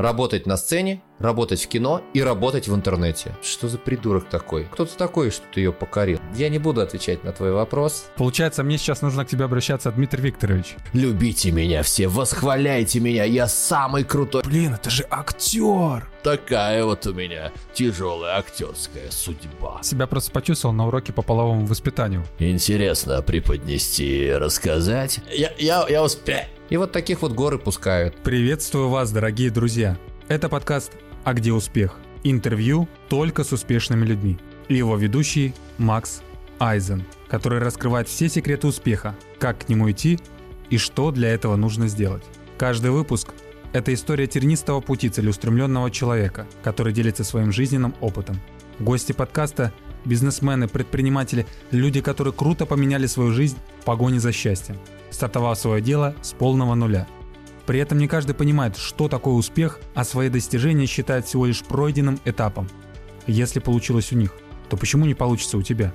Работать на сцене, работать в кино и работать в интернете. Что за придурок такой? Кто ты такой, что ты ее покорил? Я не буду отвечать на твой вопрос. Получается, мне сейчас нужно к тебе обращаться, Дмитрий Викторович. Любите меня все, восхваляйте меня, я самый крутой. Блин, это же актер! Такая вот у меня тяжелая актерская судьба. Себя просто почувствовал на уроке по половому воспитанию. Интересно преподнести, рассказать? Я, я, я успею. И вот таких вот горы пускают. Приветствую вас, дорогие друзья. Это подкаст «А где успех?» Интервью только с успешными людьми. И его ведущий Макс Айзен, который раскрывает все секреты успеха, как к нему идти и что для этого нужно сделать. Каждый выпуск – это история тернистого пути целеустремленного человека, который делится своим жизненным опытом. Гости подкаста – бизнесмены, предприниматели, люди, которые круто поменяли свою жизнь в погоне за счастьем – стартовав свое дело с полного нуля. При этом не каждый понимает, что такое успех, а свои достижения считает всего лишь пройденным этапом. Если получилось у них, то почему не получится у тебя?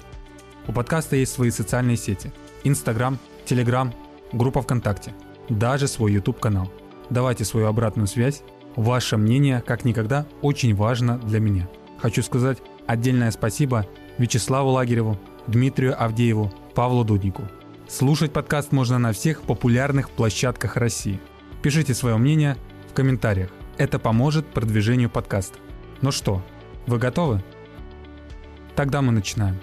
У подкаста есть свои социальные сети. Инстаграм, Телеграм, группа ВКонтакте, даже свой YouTube канал. Давайте свою обратную связь. Ваше мнение, как никогда, очень важно для меня. Хочу сказать отдельное спасибо Вячеславу Лагереву, Дмитрию Авдееву, Павлу Дуднику – Слушать подкаст можно на всех популярных площадках России. Пишите свое мнение в комментариях. Это поможет продвижению подкаста. Ну что, вы готовы? Тогда мы начинаем.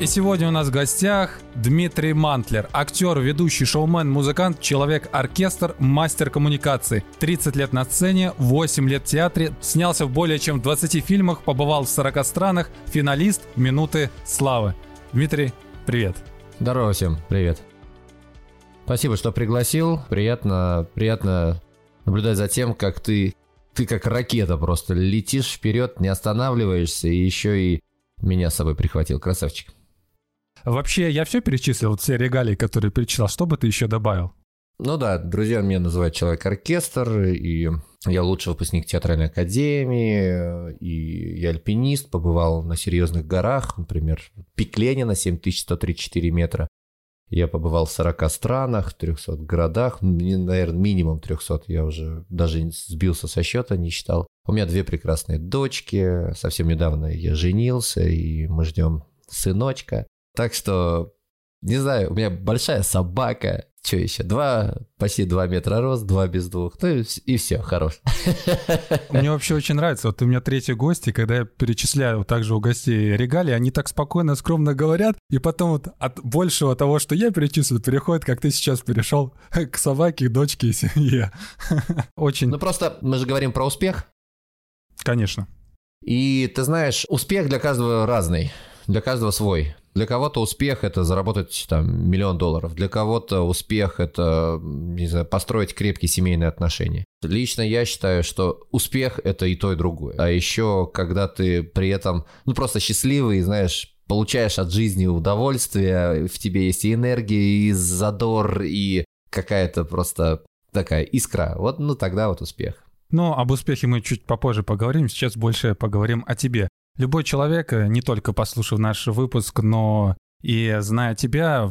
И сегодня у нас в гостях Дмитрий Мантлер, актер, ведущий, шоумен, музыкант, человек-оркестр, мастер коммуникации. 30 лет на сцене, 8 лет в театре, снялся в более чем 20 фильмах, побывал в 40 странах, финалист «Минуты славы». Дмитрий, привет. Здорово всем, привет. Спасибо, что пригласил. Приятно, приятно наблюдать за тем, как ты, ты как ракета просто летишь вперед, не останавливаешься и еще и меня с собой прихватил. Красавчик. Вообще, я все перечислил, все регалии, которые перечислял. Что бы ты еще добавил? Ну да, друзья меня называют человек-оркестр, и я лучший выпускник театральной академии, и я альпинист, побывал на серьезных горах, например, пик Ленина, 7134 метра. Я побывал в 40 странах, в 300 городах, наверное, минимум 300, я уже даже сбился со счета, не считал. У меня две прекрасные дочки, совсем недавно я женился, и мы ждем сыночка. Так что, не знаю, у меня большая собака. Что еще? Два, почти два метра рост, два без двух. Ну и все, хорош. Мне вообще очень нравится. Вот у меня третий гость, и когда я перечисляю также у гостей регалии, они так спокойно, скромно говорят, и потом вот от большего того, что я перечислил, переходит, как ты сейчас перешел к собаке, дочке и семье. Очень. Ну просто мы же говорим про успех. Конечно. И ты знаешь, успех для каждого разный, для каждого свой. Для кого-то успех это заработать там миллион долларов, для кого-то успех это, не знаю, построить крепкие семейные отношения. Лично я считаю, что успех это и то, и другое. А еще, когда ты при этом, ну, просто счастливый, знаешь, получаешь от жизни удовольствие, в тебе есть и энергия, и задор, и какая-то просто такая искра. Вот, ну, тогда вот успех. Ну, об успехе мы чуть попозже поговорим. Сейчас больше поговорим о тебе. Любой человек, э, не только послушав наш выпуск, но и зная тебя,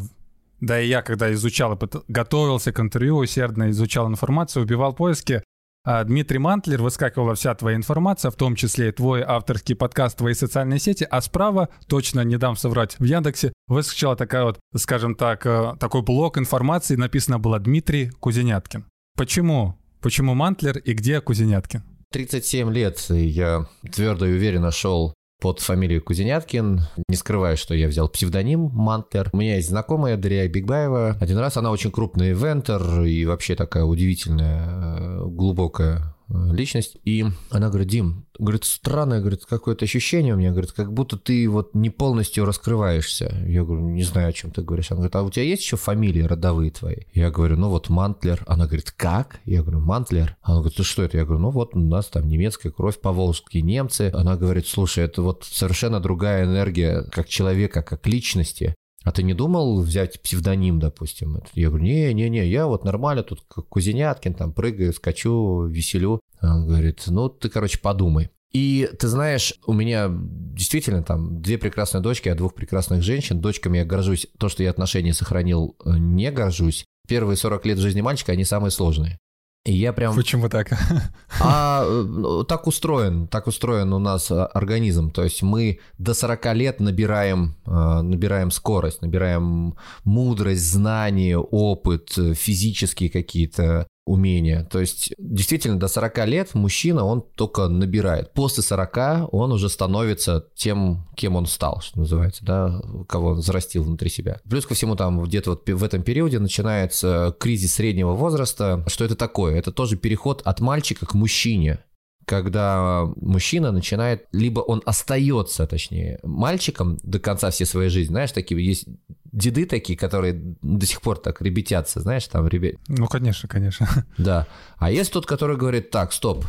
да и я, когда изучал и готовился к интервью, усердно изучал информацию, убивал поиски, а Дмитрий Мантлер, выскакивала вся твоя информация, в том числе и твой авторский подкаст, твои социальные сети, а справа, точно не дам соврать, в Яндексе выскочила такая вот, скажем так, э, такой блок информации, написано было Дмитрий Кузеняткин. Почему? Почему Мантлер и где Кузеняткин? 37 лет я твердо и уверенно шел под фамилией Кузеняткин. Не скрываю, что я взял псевдоним Мантлер. У меня есть знакомая Дарья Бигбаева. Один раз она очень крупный ивентер и вообще такая удивительная, э, глубокая личность. И она говорит, Дим, говорит, странное, говорит, какое-то ощущение у меня, говорит, как будто ты вот не полностью раскрываешься. Я говорю, не знаю, о чем ты говоришь. Она говорит, а у тебя есть еще фамилии родовые твои? Я говорю, ну вот Мантлер. Она говорит, как? Я говорю, Мантлер. Она говорит, ты что это? Я говорю, ну вот у нас там немецкая кровь, поволжские немцы. Она говорит, слушай, это вот совершенно другая энергия как человека, как личности. А ты не думал взять псевдоним, допустим? Я говорю, не-не-не, я вот нормально тут как Кузеняткин, там прыгаю, скачу, веселю. Он говорит, ну ты, короче, подумай. И ты знаешь, у меня действительно там две прекрасные дочки, а двух прекрасных женщин. Дочками я горжусь. То, что я отношения сохранил, э, не горжусь. Первые 40 лет жизни мальчика, они самые сложные. И я прям... Почему так? А ну, так устроен, так устроен у нас а, организм. То есть мы до 40 лет набираем, а, набираем скорость, набираем мудрость, знания, опыт, физические какие-то умения. То есть действительно до 40 лет мужчина, он только набирает. После 40 он уже становится тем, кем он стал, что называется, да, кого он взрастил внутри себя. Плюс ко всему там где-то вот в этом периоде начинается кризис среднего возраста. Что это такое? Это тоже переход от мальчика к мужчине когда мужчина начинает, либо он остается, точнее, мальчиком до конца всей своей жизни. Знаешь, такие есть деды такие, которые до сих пор так ребятятся, знаешь, там ребят. Ну, конечно, конечно. Да. А есть тот, который говорит, так, стоп,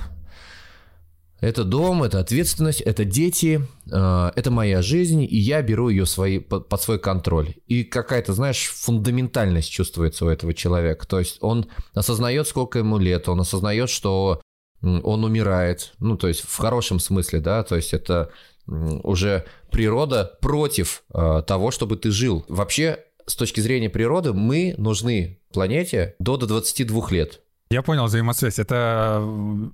это дом, это ответственность, это дети, э, это моя жизнь, и я беру ее свои, под, под свой контроль. И какая-то, знаешь, фундаментальность чувствуется у этого человека. То есть он осознает, сколько ему лет, он осознает, что он умирает, ну, то есть в хорошем смысле, да, то есть это уже природа против э, того, чтобы ты жил. Вообще, с точки зрения природы, мы нужны планете до, до 22 лет. Я понял взаимосвязь. Это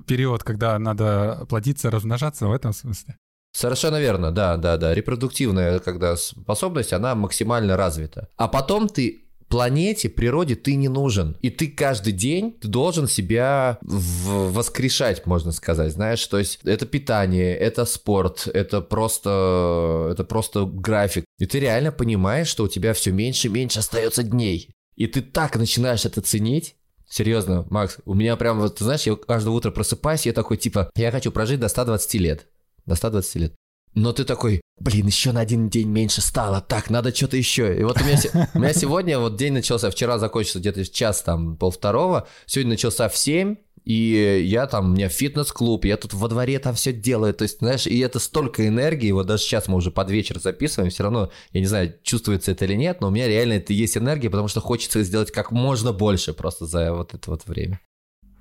период, когда надо плодиться, размножаться в этом смысле. Совершенно верно, да, да, да. Репродуктивная когда способность, она максимально развита. А потом ты планете, природе ты не нужен. И ты каждый день ты должен себя воскрешать, можно сказать, знаешь, то есть это питание, это спорт, это просто, это просто график. И ты реально понимаешь, что у тебя все меньше и меньше остается дней. И ты так начинаешь это ценить, Серьезно, Макс, у меня прям вот, знаешь, я каждое утро просыпаюсь, я такой, типа, я хочу прожить до 120 лет. До 120 лет. Но ты такой, блин, еще на один день меньше стало, так, надо что-то еще. И вот у меня, у меня сегодня вот день начался, вчера закончился где-то час, там, полвторого, сегодня начался в 7, и я там, у меня фитнес-клуб, я тут во дворе там все делаю, то есть, знаешь, и это столько энергии, вот даже сейчас мы уже под вечер записываем, все равно, я не знаю, чувствуется это или нет, но у меня реально это есть энергия, потому что хочется сделать как можно больше просто за вот это вот время.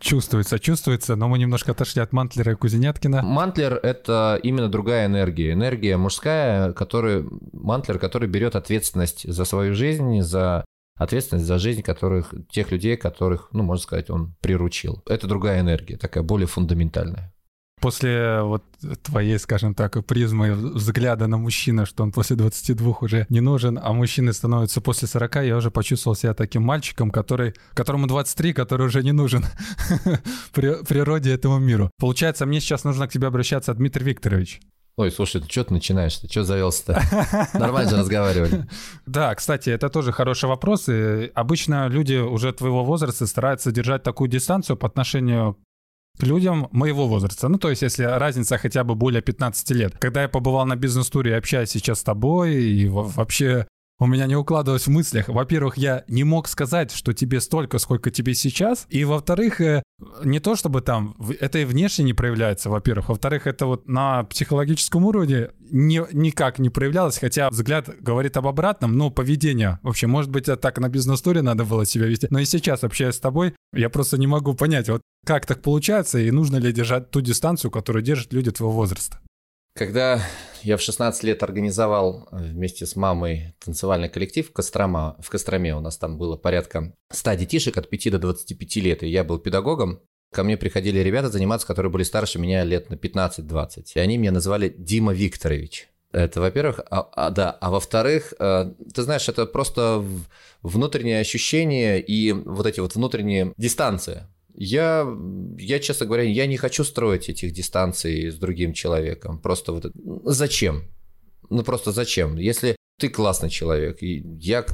Чувствуется, чувствуется, но мы немножко отошли от Мантлера и Кузеняткина. Мантлер — это именно другая энергия. Энергия мужская, который, Мантлер, который берет ответственность за свою жизнь, за ответственность за жизнь которых, тех людей, которых, ну, можно сказать, он приручил. Это другая энергия, такая более фундаментальная после вот твоей, скажем так, призмы взгляда на мужчину, что он после 22 уже не нужен, а мужчины становятся после 40, я уже почувствовал себя таким мальчиком, который, которому 23, который уже не нужен природе этому миру. Получается, мне сейчас нужно к тебе обращаться, Дмитрий Викторович. Ой, слушай, ты что ты начинаешь? Ты что завелся-то? Нормально же разговаривали. Да, кстати, это тоже хороший вопрос. И обычно люди уже твоего возраста стараются держать такую дистанцию по отношению людям моего возраста. Ну, то есть, если разница хотя бы более 15 лет. Когда я побывал на бизнес-туре общаюсь сейчас с тобой, и вообще у меня не укладывалось в мыслях. Во-первых, я не мог сказать, что тебе столько, сколько тебе сейчас. И во-вторых, э, не то чтобы там, это и внешне не проявляется, во-первых. Во-вторых, это вот на психологическом уровне не, никак не проявлялось, хотя взгляд говорит об обратном, но поведение вообще, может быть, так на бизнес-туре надо было себя вести. Но и сейчас, общаясь с тобой, я просто не могу понять, вот как так получается и нужно ли держать ту дистанцию, которую держат люди твоего возраста. Когда я в 16 лет организовал э, вместе с мамой танцевальный коллектив Кострома, в Костроме, у нас там было порядка 100 детишек от 5 до 25 лет, и я был педагогом, ко мне приходили ребята заниматься, которые были старше меня лет на 15-20, и они меня называли Дима Викторович. Это, во-первых, а, а, да, а во-вторых, э, ты знаешь, это просто внутреннее ощущение и вот эти вот внутренние дистанции. Я, я, честно говоря, я не хочу строить этих дистанций с другим человеком. Просто вот зачем? Ну просто зачем? Если ты классный человек, и я,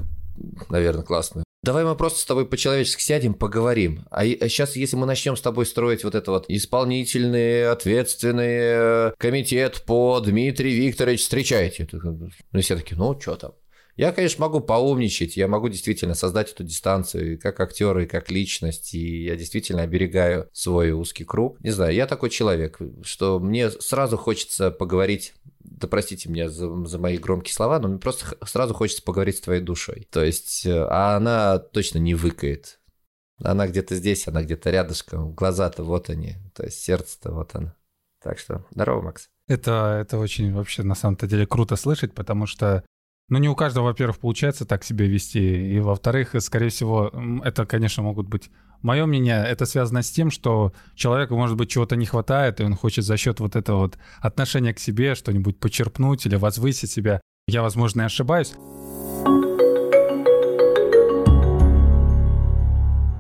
наверное, классный. Давай мы просто с тобой по-человечески сядем, поговорим. А сейчас, если мы начнем с тобой строить вот это вот исполнительный, ответственный э, комитет по Дмитрий Викторович, встречайте. Ну, все таки ну, что там? Я, конечно, могу поумничать, я могу действительно создать эту дистанцию как актер, и как личность, и я действительно оберегаю свой узкий круг. Не знаю, я такой человек, что мне сразу хочется поговорить да простите меня за, за мои громкие слова, но мне просто сразу хочется поговорить с твоей душой. То есть, э, а она точно не выкает. Она где-то здесь, она где-то рядышком. Глаза-то вот они, то есть сердце-то вот оно. Так что здорово, Макс. Это, это очень вообще на самом-то деле круто слышать, потому что ну, не у каждого, во-первых, получается так себя вести. И, во-вторых, скорее всего, это, конечно, могут быть... Мое мнение, это связано с тем, что человеку, может быть, чего-то не хватает, и он хочет за счет вот этого вот отношения к себе что-нибудь почерпнуть или возвысить себя. Я, возможно, и ошибаюсь.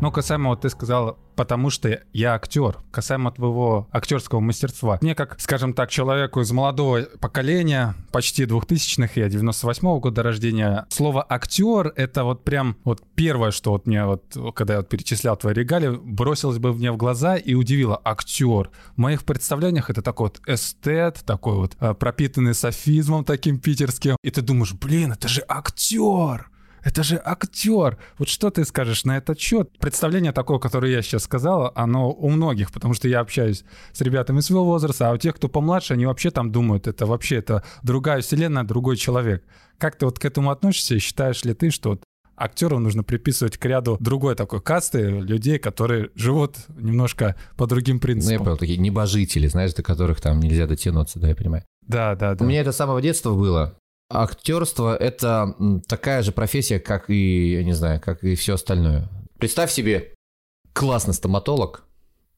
Но касаемо, вот ты сказал, потому что я актер, касаемо твоего актерского мастерства. Мне, как, скажем так, человеку из молодого поколения, почти двухтысячных, я 98-го года рождения, слово актер — это вот прям вот первое, что вот мне вот, когда я вот перечислял твои регалии, бросилось бы мне в глаза и удивило. Актер. В моих представлениях это такой вот эстет, такой вот э, пропитанный софизмом таким питерским. И ты думаешь, блин, это же актер! Это же актер. Вот что ты скажешь на этот счет? Представление такое, которое я сейчас сказал, оно у многих, потому что я общаюсь с ребятами своего возраста, а у тех, кто помладше, они вообще там думают, это вообще это другая вселенная, другой человек. Как ты вот к этому относишься и считаешь ли ты, что актеру нужно приписывать к ряду другой такой касты людей, которые живут немножко по другим принципам. Ну, я понял, такие небожители, знаешь, до которых там нельзя дотянуться, да, я понимаю. Да, да, да. У меня это с самого детства было. Актерство — это такая же профессия, как и, я не знаю, как и все остальное. Представь себе, классный стоматолог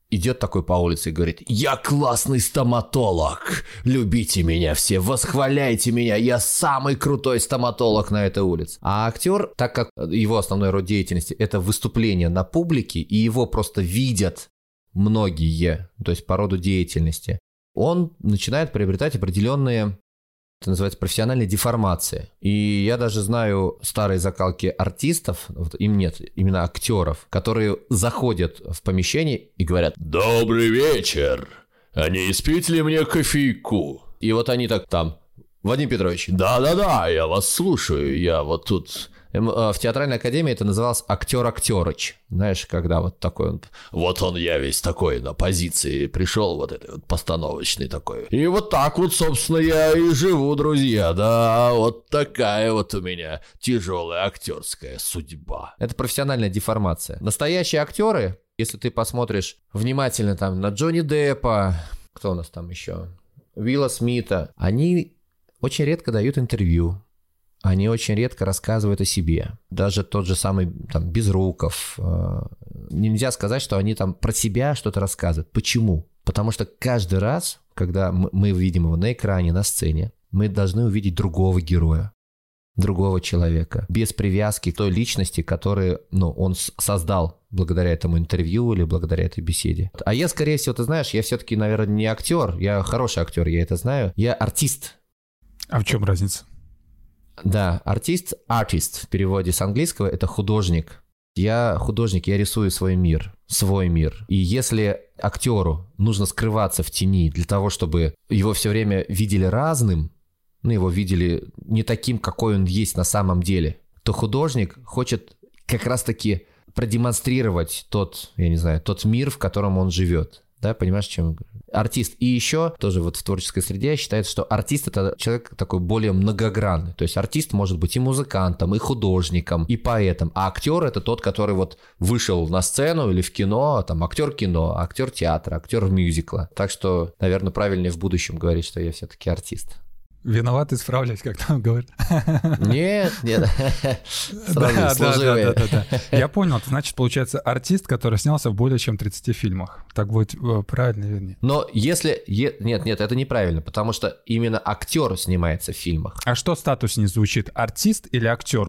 идет такой по улице и говорит, «Я классный стоматолог! Любите меня все, восхваляйте меня, я самый крутой стоматолог на этой улице!» А актер, так как его основной род деятельности — это выступление на публике, и его просто видят многие, то есть по роду деятельности, он начинает приобретать определенные это называется профессиональная деформация. И я даже знаю старые закалки артистов, вот им нет, именно актеров, которые заходят в помещение и говорят «Добрый вечер! А не мне кофейку?» И вот они так там Вадим Петрович, да-да-да, я вас слушаю, я вот тут в театральной академии это называлось актер актерыч. Знаешь, когда вот такой вот, вот он я весь такой на позиции пришел, вот этой вот постановочный такой. И вот так вот, собственно, я и живу, друзья, да, вот такая вот у меня тяжелая актерская судьба. Это профессиональная деформация. Настоящие актеры, если ты посмотришь внимательно там на Джонни Деппа, кто у нас там еще, Вилла Смита, они очень редко дают интервью они очень редко рассказывают о себе. Даже тот же самый там Безруков. Э, нельзя сказать, что они там про себя что-то рассказывают. Почему? Потому что каждый раз, когда мы видим его на экране, на сцене, мы должны увидеть другого героя, другого человека, без привязки к той личности, которую ну, он создал благодаря этому интервью или благодаря этой беседе. А я, скорее всего, ты знаешь, я все-таки, наверное, не актер, я хороший актер, я это знаю, я артист. А в чем разница? Да, артист, артист в переводе с английского это художник. Я художник, я рисую свой мир, свой мир. И если актеру нужно скрываться в тени для того, чтобы его все время видели разным, ну, его видели не таким, какой он есть на самом деле, то художник хочет как раз-таки продемонстрировать тот, я не знаю, тот мир, в котором он живет. Да, понимаешь, чем артист. И еще тоже вот в творческой среде считается, что артист это человек такой более многогранный. То есть артист может быть и музыкантом, и художником, и поэтом. А актер это тот, который вот вышел на сцену или в кино, там актер кино, актер театра, актер мюзикла. Так что, наверное, правильнее в будущем говорить, что я все-таки артист. Виноват, исправляюсь, как там говорят. Нет, нет. Да, да, да, да, Я понял. Значит, получается, артист, который снялся в более чем 30 фильмах. Так будет э, правильно, вернее. Но если... Нет, нет, это неправильно, потому что именно актер снимается в фильмах. А что статус не звучит? Артист или актер?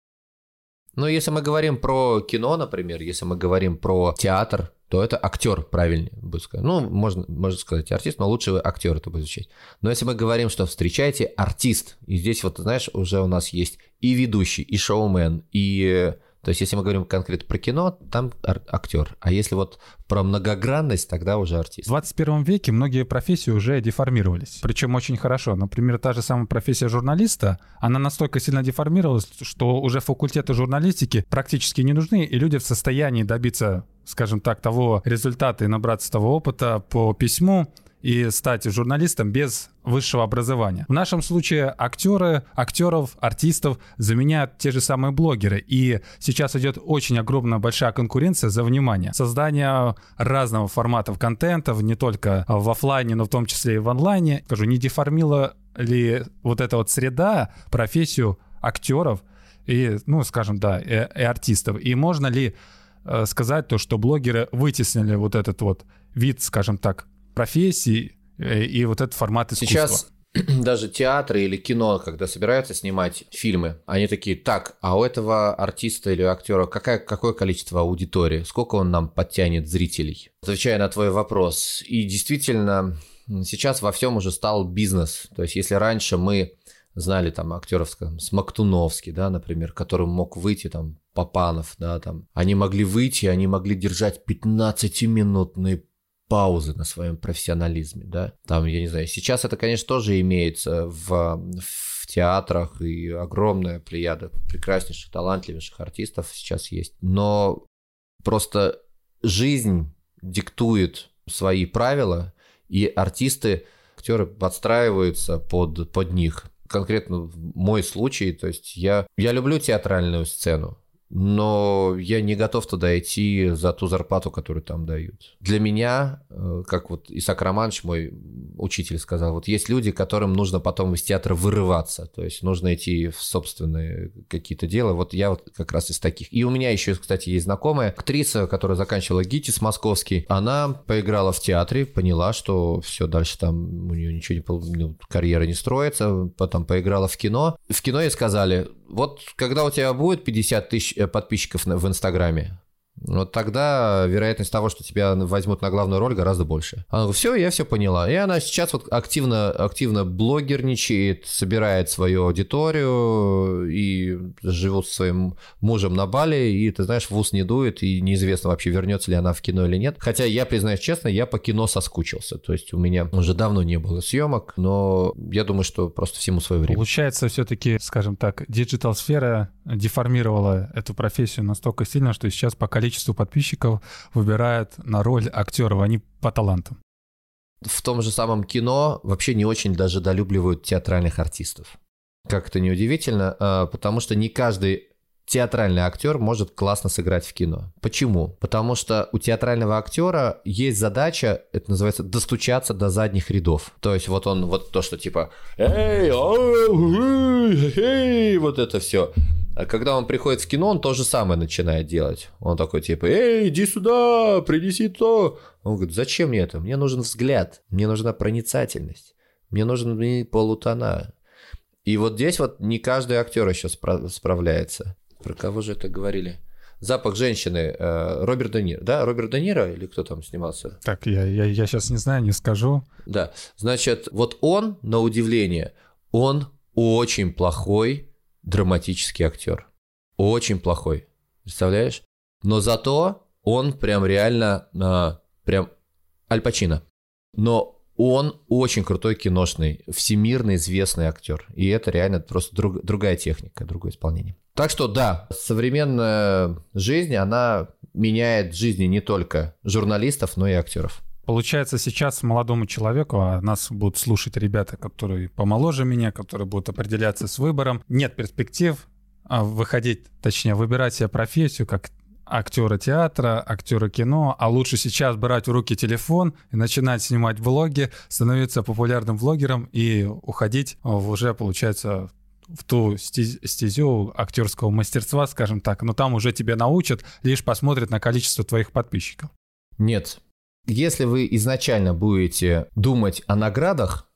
Ну, если мы говорим про кино, например, если мы говорим про театр, то это актер, правильнее будет сказать. Ну, можно, можно сказать артист, но лучше актер это будет звучать. Но если мы говорим, что встречайте артист, и здесь вот, знаешь, уже у нас есть и ведущий, и шоумен, и то есть, если мы говорим конкретно про кино, там актер. А если вот про многогранность, тогда уже артист. В 21 веке многие профессии уже деформировались. Причем очень хорошо. Например, та же самая профессия журналиста, она настолько сильно деформировалась, что уже факультеты журналистики практически не нужны, и люди в состоянии добиться, скажем так, того результата и набраться того опыта по письму, и стать журналистом без высшего образования. В нашем случае актеры, актеров, артистов заменяют те же самые блогеры. И сейчас идет очень огромная большая конкуренция за внимание. Создание разного форматов контента, не только в офлайне, но в том числе и в онлайне. Скажу, не деформила ли вот эта вот среда профессию актеров и, ну, скажем, да, и, и артистов? И можно ли э, сказать то, что блогеры вытеснили вот этот вот вид, скажем так, профессий э, и вот этот формат искусства. Сейчас даже театры или кино, когда собираются снимать фильмы, они такие, так, а у этого артиста или актера какая, какое количество аудитории, сколько он нам подтянет зрителей? Отвечая на твой вопрос, и действительно, сейчас во всем уже стал бизнес. То есть, если раньше мы знали там актеров, скажем, Смоктуновский, да, например, которым мог выйти там Папанов, да, там, они могли выйти, они могли держать 15-минутные паузы на своем профессионализме, да. Там, я не знаю, сейчас это, конечно, тоже имеется в, в театрах, и огромная плеяда прекраснейших, талантливейших артистов сейчас есть. Но просто жизнь диктует свои правила, и артисты, актеры подстраиваются под, под них. Конкретно мой случай, то есть я, я люблю театральную сцену, но я не готов туда идти за ту зарплату, которую там дают. Для меня, э, как вот Исаак Романович, мой учитель, сказал, вот есть люди, которым нужно потом из театра вырываться, то есть нужно идти в собственные какие-то дела. Вот я вот как раз из таких. И у меня еще, кстати, есть знакомая актриса, которая заканчивала ГИТИС московский. Она поиграла в театре, поняла, что все, дальше там у нее ничего не ну, карьера не строится, потом поиграла в кино. В кино ей сказали, вот когда у тебя будет 50 тысяч э, подписчиков в Инстаграме, вот тогда вероятность того, что тебя возьмут на главную роль, гораздо больше. Она говорит, все, я все поняла. И она сейчас вот активно, активно блогерничает, собирает свою аудиторию и живет со своим мужем на Бали, и, ты знаешь, в ус не дует, и неизвестно вообще, вернется ли она в кино или нет. Хотя я, признаюсь честно, я по кино соскучился. То есть у меня уже давно не было съемок, но я думаю, что просто всему свое время. Получается, все-таки, скажем так, digital-сфера деформировала эту профессию настолько сильно, что сейчас по количеству подписчиков выбирают на роль актеров, а не по талантам. В том же самом кино вообще не очень даже долюбливают театральных артистов. Как это неудивительно, а, потому что не каждый театральный актер может классно сыграть в кино. Почему? Потому что у театрального актера есть задача, это называется, достучаться до задних рядов. То есть вот он, вот то, что типа «Эй, эй, эй», вот это все. А когда он приходит в кино, он то же самое начинает делать. Он такой типа, эй, иди сюда, принеси то. Он говорит, зачем мне это? Мне нужен взгляд, мне нужна проницательность, мне нужны полутона. И вот здесь вот не каждый актер еще спра- справляется. Про кого же это говорили? Запах женщины э, Роберт Де Ниро. Да, Роберт Де Ниро или кто там снимался? Так, я, я, я сейчас не знаю, не скажу. Да, значит, вот он, на удивление, он очень плохой драматический актер. Очень плохой. Представляешь? Но зато он прям реально, а, прям Аль Пачино. Но он очень крутой киношный, всемирно известный актер. И это реально просто друг, другая техника, другое исполнение. Так что да, современная жизнь, она меняет жизни не только журналистов, но и актеров. Получается, сейчас молодому человеку, а нас будут слушать ребята, которые помоложе меня, которые будут определяться с выбором, нет перспектив а, выходить, точнее, выбирать себе профессию как актера театра, актера кино, а лучше сейчас брать в руки телефон и начинать снимать влоги, становиться популярным влогером и уходить в уже, получается, в ту стезю актерского мастерства, скажем так, но там уже тебя научат, лишь посмотрят на количество твоих подписчиков. Нет, если вы изначально будете думать о наградах,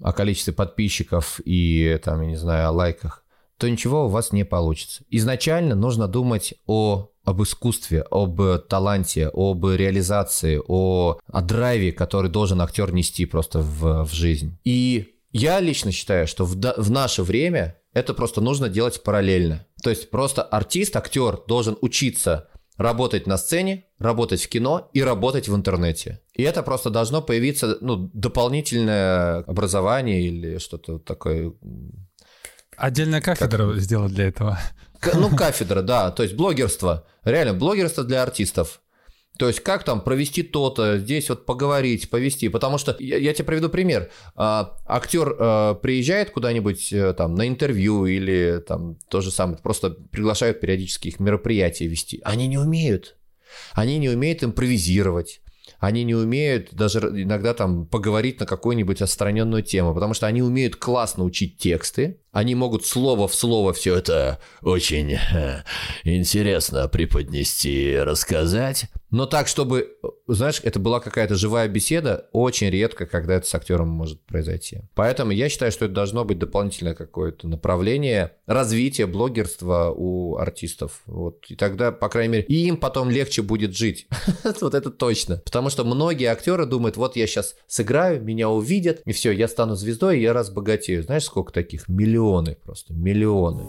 о количестве подписчиков и, там, я не знаю, о лайках, то ничего у вас не получится. Изначально нужно думать о, об искусстве, об таланте, об реализации, о, о драйве, который должен актер нести просто в, в жизнь. И я лично считаю, что в, в наше время это просто нужно делать параллельно. То есть просто артист, актер должен учиться работать на сцене, работать в кино и работать в интернете. И это просто должно появиться, ну, дополнительное образование или что-то такое. Отдельная кафедра как... сделать для этого. Ну, кафедра, да, то есть блогерство. Реально, блогерство для артистов. То есть как там провести то-то, здесь вот поговорить, повести. Потому что я, я тебе приведу пример. А, актер а, приезжает куда-нибудь а, там на интервью или там то же самое, просто приглашают периодически их мероприятия вести. Они не умеют. Они не умеют импровизировать они не умеют даже иногда там поговорить на какую-нибудь отстраненную тему, потому что они умеют классно учить тексты, они могут слово в слово все это очень э, интересно преподнести, рассказать. Но так, чтобы, знаешь, это была какая-то живая беседа, очень редко, когда это с актером может произойти. Поэтому я считаю, что это должно быть дополнительное какое-то направление развития блогерства у артистов. Вот. И тогда, по крайней мере, им потом легче будет жить. Вот это точно. Потому что многие актеры думают, вот я сейчас сыграю, меня увидят, и все, я стану звездой, и я разбогатею. Знаешь, сколько таких? Миллион миллионы просто, миллионы.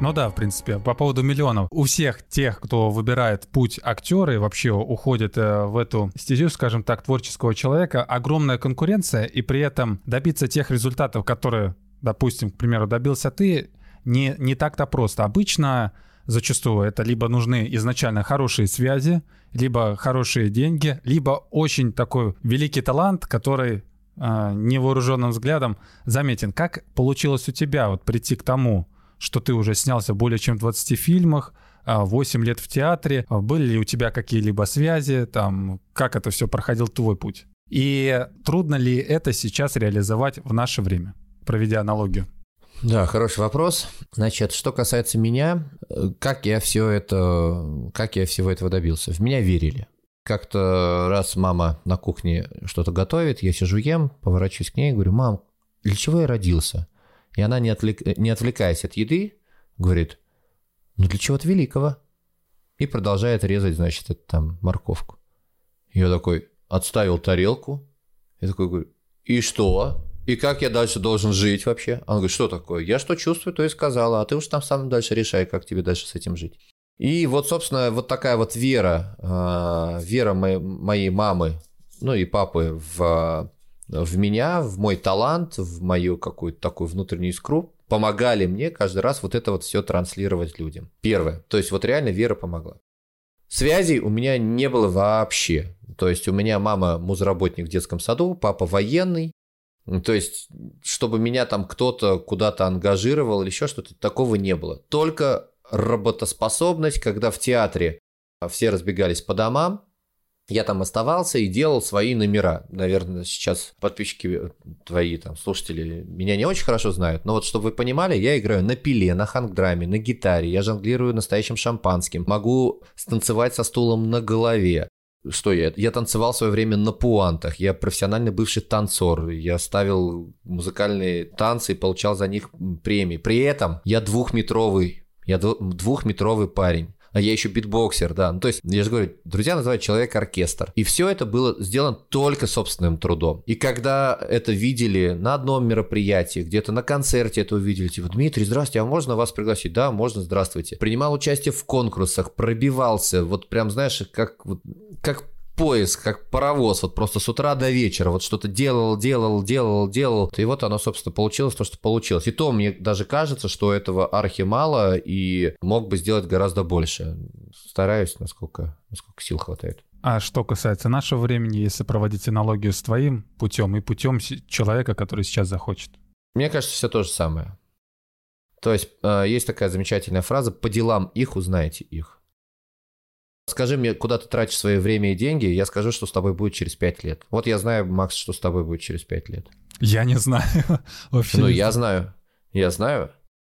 Ну да, в принципе, по поводу миллионов. У всех тех, кто выбирает путь актера и вообще уходит э, в эту стезю, скажем так, творческого человека, огромная конкуренция, и при этом добиться тех результатов, которые, допустим, к примеру, добился ты, не, не так-то просто. Обычно зачастую это либо нужны изначально хорошие связи, либо хорошие деньги, либо очень такой великий талант, который э, невооруженным взглядом заметен. Как получилось у тебя вот прийти к тому, что ты уже снялся в более чем 20 фильмах, 8 а, лет в театре, были ли у тебя какие-либо связи, там, как это все проходил твой путь? И трудно ли это сейчас реализовать в наше время, проведя аналогию? Да, хороший вопрос. Значит, что касается меня, как я все это, как я всего этого добился? В меня верили. Как-то раз мама на кухне что-то готовит, я сижу ем, поворачиваюсь к ней и говорю, мам, для чего я родился? И она, не, отвлек... не отвлекаясь от еды, говорит, ну для чего-то великого. И продолжает резать, значит, это там морковку. Я такой отставил тарелку. Я такой говорю, и что? И как я дальше должен жить вообще? Он говорит, что такое? Я что чувствую, то и сказала, а ты уж там сам дальше решай, как тебе дальше с этим жить. И вот, собственно, вот такая вот вера, а, вера моей, мамы, ну и папы в, в меня, в мой талант, в мою какую-то такую внутреннюю искру, помогали мне каждый раз вот это вот все транслировать людям. Первое. То есть вот реально вера помогла. Связей у меня не было вообще. То есть у меня мама музработник в детском саду, папа военный, то есть, чтобы меня там кто-то куда-то ангажировал или еще что-то, такого не было. Только работоспособность, когда в театре все разбегались по домам, я там оставался и делал свои номера. Наверное, сейчас подписчики твои, там, слушатели, меня не очень хорошо знают, но вот чтобы вы понимали, я играю на пиле, на хангдраме, на гитаре, я жонглирую настоящим шампанским, могу станцевать со стулом на голове, что я? Я танцевал в свое время на пуантах. Я профессиональный бывший танцор. Я ставил музыкальные танцы и получал за них премии. При этом я двухметровый. Я двухметровый парень а я еще битбоксер, да. Ну, то есть, я же говорю, друзья называют человек-оркестр. И все это было сделано только собственным трудом. И когда это видели на одном мероприятии, где-то на концерте это увидели, типа, Дмитрий, здравствуйте, а можно вас пригласить? Да, можно, здравствуйте. Принимал участие в конкурсах, пробивался, вот прям, знаешь, как, вот, как поиск, как паровоз, вот просто с утра до вечера, вот что-то делал, делал, делал, делал. И вот оно, собственно, получилось то, что получилось. И то мне даже кажется, что этого архи мало, и мог бы сделать гораздо больше. Стараюсь, насколько, насколько сил хватает. А что касается нашего времени, если проводить аналогию с твоим путем и путем человека, который сейчас захочет? Мне кажется, все то же самое. То есть э, есть такая замечательная фраза «по делам их узнаете их». Скажи мне, куда ты тратишь свое время и деньги, я скажу, что с тобой будет через 5 лет. Вот я знаю, Макс, что с тобой будет через 5 лет. Я не знаю. Вообще ну, я знаю. Я знаю.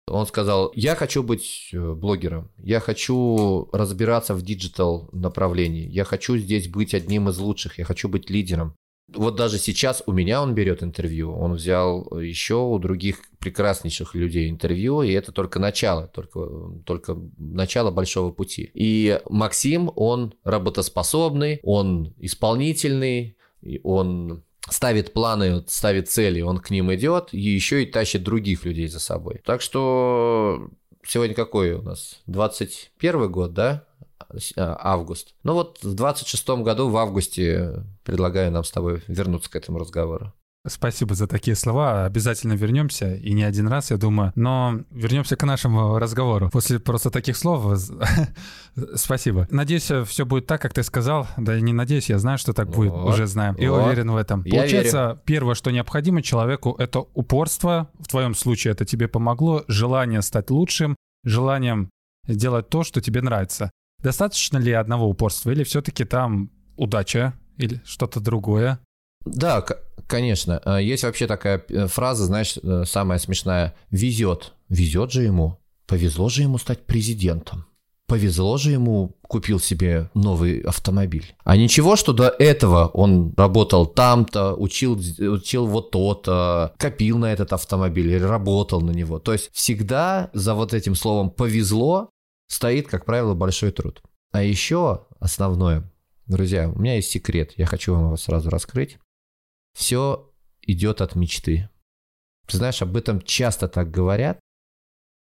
Он сказал, я хочу быть э, блогером, я хочу разбираться в digital направлении, я хочу здесь быть одним из лучших, я хочу быть лидером. Вот даже сейчас у меня он берет интервью, он взял еще у других прекраснейших людей интервью, и это только начало, только, только начало большого пути. И Максим, он работоспособный, он исполнительный, он ставит планы, ставит цели, он к ним идет, и еще и тащит других людей за собой. Так что сегодня какой у нас? 21 год, да? А, август. Ну вот в 26 году в августе предлагаю нам с тобой вернуться к этому разговору. Спасибо за такие слова. Обязательно вернемся, и не один раз, я думаю. Но вернемся к нашему разговору. После просто таких слов спасибо. Надеюсь, все будет так, как ты сказал. Да не надеюсь, я знаю, что так будет, вот, уже знаем. И вот. уверен в этом. Я Получается, верю. первое, что необходимо человеку, это упорство. В твоем случае это тебе помогло. Желание стать лучшим, желанием сделать то, что тебе нравится. Достаточно ли одного упорства, или все-таки там удача, или что-то другое? Да, конечно. А, есть вообще такая э, фраза, знаешь, э, самая смешная. Везет. Везет же ему. Повезло же ему стать президентом. Повезло же ему, купил себе новый автомобиль. А ничего, что до этого он работал там-то, учил, учил вот то-то, копил на этот автомобиль или работал на него. То есть всегда за вот этим словом «повезло» стоит, как правило, большой труд. А еще основное, друзья, у меня есть секрет, я хочу вам его сразу раскрыть. Все идет от мечты. Ты знаешь, об этом часто так говорят,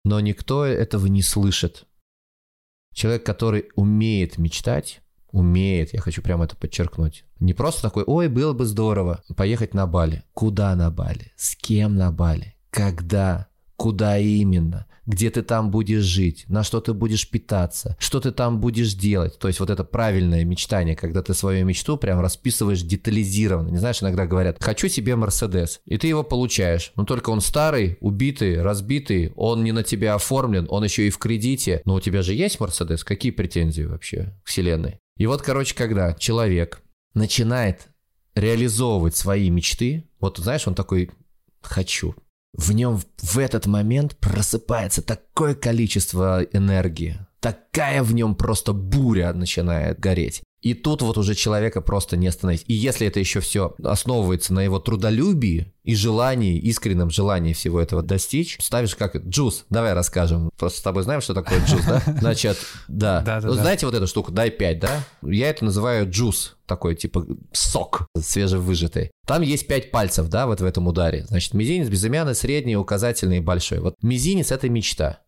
но никто этого не слышит. Человек, который умеет мечтать, умеет, я хочу прямо это подчеркнуть. Не просто такой, ой, было бы здорово поехать на Бали. Куда на Бали? С кем на Бали? Когда? Куда именно? Где ты там будешь жить? На что ты будешь питаться? Что ты там будешь делать? То есть вот это правильное мечтание, когда ты свою мечту прям расписываешь детализированно. Не знаешь, иногда говорят, хочу себе Мерседес. И ты его получаешь. Но только он старый, убитый, разбитый, он не на тебя оформлен, он еще и в кредите. Но у тебя же есть Мерседес? Какие претензии вообще к вселенной? И вот, короче, когда человек начинает реализовывать свои мечты, вот знаешь, он такой, хочу, в нем в этот момент просыпается такое количество энергии, такая в нем просто буря начинает гореть. И тут вот уже человека просто не остановить. И если это еще все основывается на его трудолюбии и желании, искреннем желании всего этого достичь, ставишь как джуз. Давай расскажем. Просто с тобой знаем, что такое джуз, да? Значит, да. да, да ну, знаете вот эту штуку, дай 5, да? Я это называю джуз, такой типа сок свежевыжатый. Там есть 5 пальцев, да, вот в этом ударе. Значит, мизинец, безымянный, средний, указательный и большой. Вот мизинец – это мечта.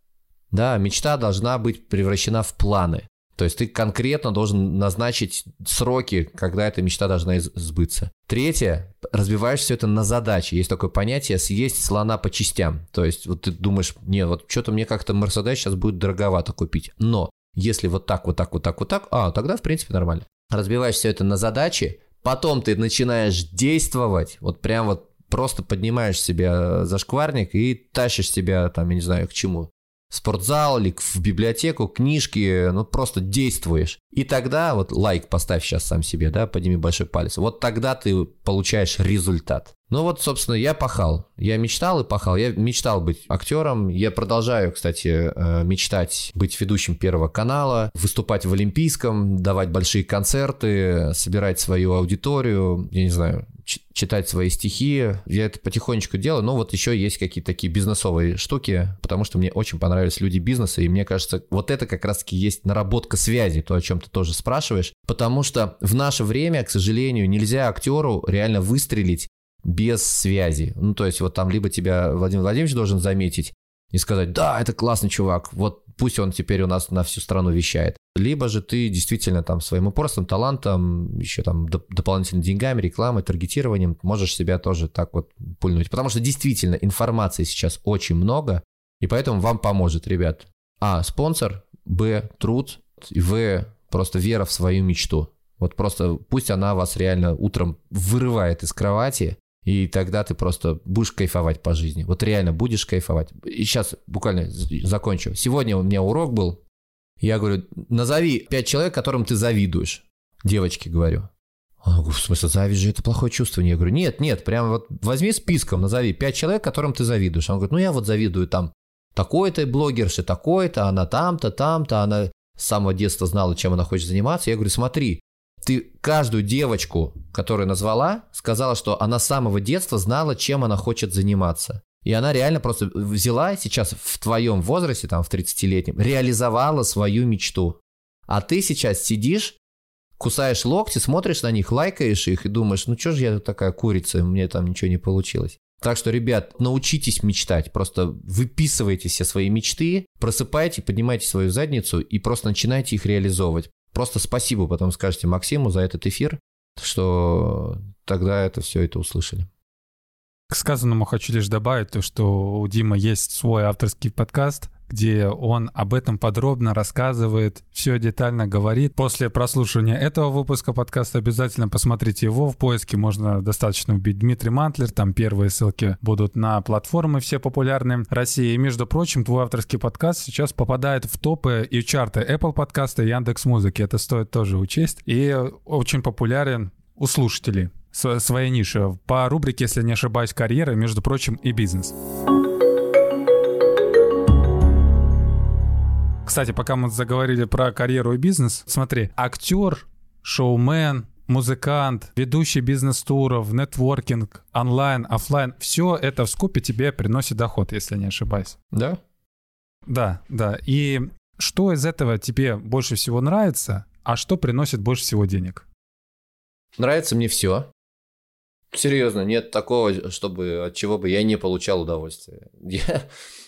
Да, мечта должна быть превращена в планы. То есть ты конкретно должен назначить сроки, когда эта мечта должна сбыться. Третье, разбиваешь все это на задачи. Есть такое понятие съесть слона по частям. То есть вот ты думаешь, не, вот что-то мне как-то Мерседес сейчас будет дороговато купить. Но если вот так, вот так, вот так, вот так, а, тогда в принципе нормально. Разбиваешь все это на задачи, потом ты начинаешь действовать, вот прям вот просто поднимаешь себя за шкварник и тащишь себя там, я не знаю, к чему спортзал или в библиотеку, книжки, ну просто действуешь. И тогда вот лайк поставь сейчас сам себе, да, подними большой палец. Вот тогда ты получаешь результат. Ну вот, собственно, я пахал. Я мечтал и пахал. Я мечтал быть актером. Я продолжаю, кстати, э, мечтать быть ведущим Первого канала, выступать в Олимпийском, давать большие концерты, собирать свою аудиторию. Я не знаю, читать свои стихи. Я это потихонечку делаю, но вот еще есть какие-то такие бизнесовые штуки, потому что мне очень понравились люди бизнеса, и мне кажется, вот это как раз-таки есть наработка связи, то, о чем ты тоже спрашиваешь, потому что в наше время, к сожалению, нельзя актеру реально выстрелить без связи. Ну, то есть вот там либо тебя Владимир Владимирович должен заметить и сказать, да, это классный чувак, вот пусть он теперь у нас на всю страну вещает. Либо же ты действительно там своим упорством, талантом, еще там доп- дополнительными деньгами, рекламой, таргетированием можешь себя тоже так вот пульнуть. Потому что действительно информации сейчас очень много, и поэтому вам поможет, ребят. А, спонсор, Б, труд, В, просто вера в свою мечту. Вот просто пусть она вас реально утром вырывает из кровати, и тогда ты просто будешь кайфовать по жизни. Вот реально будешь кайфовать. И сейчас буквально закончу. Сегодня у меня урок был. Я говорю, назови пять человек, которым ты завидуешь. Девочке говорю. Она говорит, в смысле, зависть же это плохое чувство. Я говорю, нет, нет, прям вот возьми списком, назови пять человек, которым ты завидуешь. Он говорит, ну я вот завидую там такой-то блогерши, такой-то, она там-то, там-то, она с самого детства знала, чем она хочет заниматься. Я говорю, смотри, ты каждую девочку, которую назвала, сказала, что она с самого детства знала, чем она хочет заниматься. И она реально просто взяла сейчас в твоем возрасте, там в 30-летнем, реализовала свою мечту. А ты сейчас сидишь, кусаешь локти, смотришь на них, лайкаешь их и думаешь, ну что же я такая курица, мне там ничего не получилось. Так что, ребят, научитесь мечтать, просто выписывайте все свои мечты, просыпайте, поднимайте свою задницу и просто начинайте их реализовывать. Просто спасибо потом скажете Максиму за этот эфир, что тогда это все это услышали. К сказанному хочу лишь добавить то, что у Димы есть свой авторский подкаст, где он об этом подробно рассказывает, все детально говорит. После прослушивания этого выпуска подкаста обязательно посмотрите его. В поиске можно достаточно вбить Дмитрий Мантлер. Там первые ссылки будут на платформы все популярные России. И, между прочим, твой авторский подкаст сейчас попадает в топы и чарты Apple подкаста и Яндекс Музыки. Это стоит тоже учесть. И очень популярен у слушателей своей ниши по рубрике, если не ошибаюсь, карьера, между прочим, и бизнес. Кстати, пока мы заговорили про карьеру и бизнес, смотри, актер, шоумен, музыкант, ведущий бизнес-туров, нетворкинг, онлайн, офлайн, все это в скупе тебе приносит доход, если не ошибаюсь. Да? Да, да. И что из этого тебе больше всего нравится, а что приносит больше всего денег? Нравится мне все. Серьезно, нет такого, чтобы от чего бы я не получал удовольствие. Я,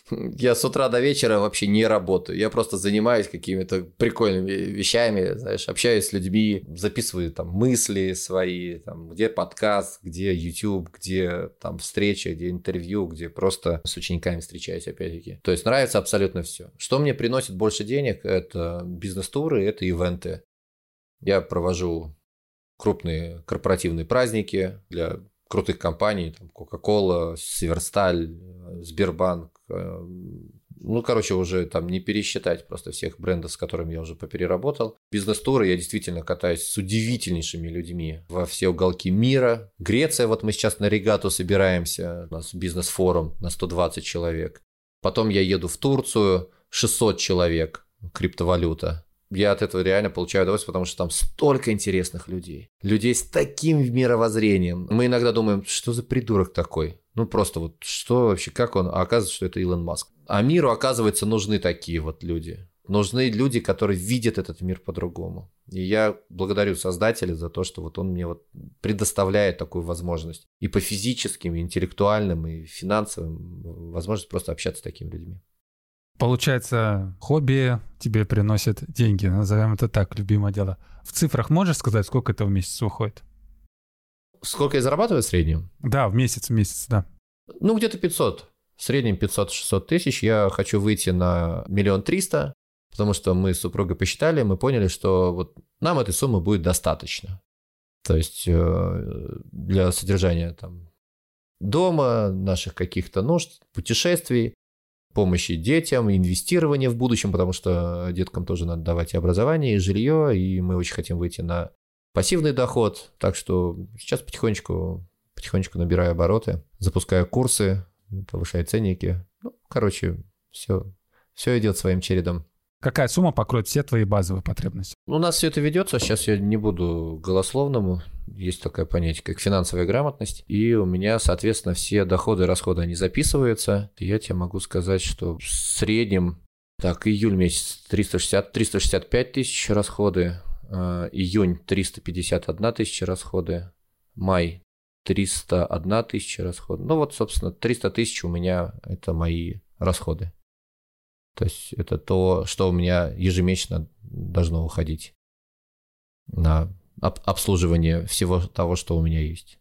я с утра до вечера вообще не работаю. Я просто занимаюсь какими-то прикольными вещами, знаешь, общаюсь с людьми, записываю там мысли свои, там, где подкаст, где YouTube, где там встреча, где интервью, где просто с учениками встречаюсь опять-таки. То есть нравится абсолютно все. Что мне приносит больше денег, это бизнес-туры, это ивенты. Я провожу крупные корпоративные праздники для крутых компаний, там Coca-Cola, Северсталь, Сбербанк. Э, ну, короче, уже там не пересчитать просто всех брендов, с которыми я уже попереработал. Бизнес-туры я действительно катаюсь с удивительнейшими людьми во все уголки мира. Греция, вот мы сейчас на регату собираемся, у нас бизнес-форум на 120 человек. Потом я еду в Турцию, 600 человек, криптовалюта я от этого реально получаю удовольствие, потому что там столько интересных людей. Людей с таким мировоззрением. Мы иногда думаем, что за придурок такой? Ну просто вот что вообще, как он? А оказывается, что это Илон Маск. А миру, оказывается, нужны такие вот люди. Нужны люди, которые видят этот мир по-другому. И я благодарю создателя за то, что вот он мне вот предоставляет такую возможность. И по физическим, и интеллектуальным, и финансовым возможность просто общаться с такими людьми. Получается, хобби тебе приносит деньги, назовем это так, любимое дело. В цифрах можешь сказать, сколько это в месяц выходит? Сколько я зарабатываю в среднем? Да, в месяц, в месяц, да. Ну, где-то 500. В среднем 500-600 тысяч. Я хочу выйти на миллион триста, потому что мы с супругой посчитали, мы поняли, что вот нам этой суммы будет достаточно. То есть э, для содержания там дома, наших каких-то нужд, путешествий помощи детям, инвестирования в будущем, потому что деткам тоже надо давать и образование, и жилье, и мы очень хотим выйти на пассивный доход. Так что сейчас потихонечку, потихонечку набираю обороты, запускаю курсы, повышаю ценники. Ну, короче, все, все идет своим чередом. Какая сумма покроет все твои базовые потребности? У нас все это ведется. Сейчас я не буду голословному. Есть такое понятие, как финансовая грамотность. И у меня, соответственно, все доходы и расходы, они записываются. Я тебе могу сказать, что в среднем, так, июль месяц 360, 365 тысяч расходы, э, июнь 351 тысяча расходы, май 301 тысяча расходы. Ну вот, собственно, 300 тысяч у меня это мои расходы. То есть это то, что у меня ежемесячно должно уходить на обслуживание всего того, что у меня есть.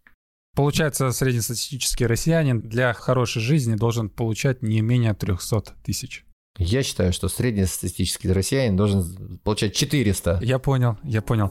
Получается, среднестатистический россиянин для хорошей жизни должен получать не менее 300 тысяч. Я считаю, что среднестатистический россиянин должен получать 400. Я понял, я понял.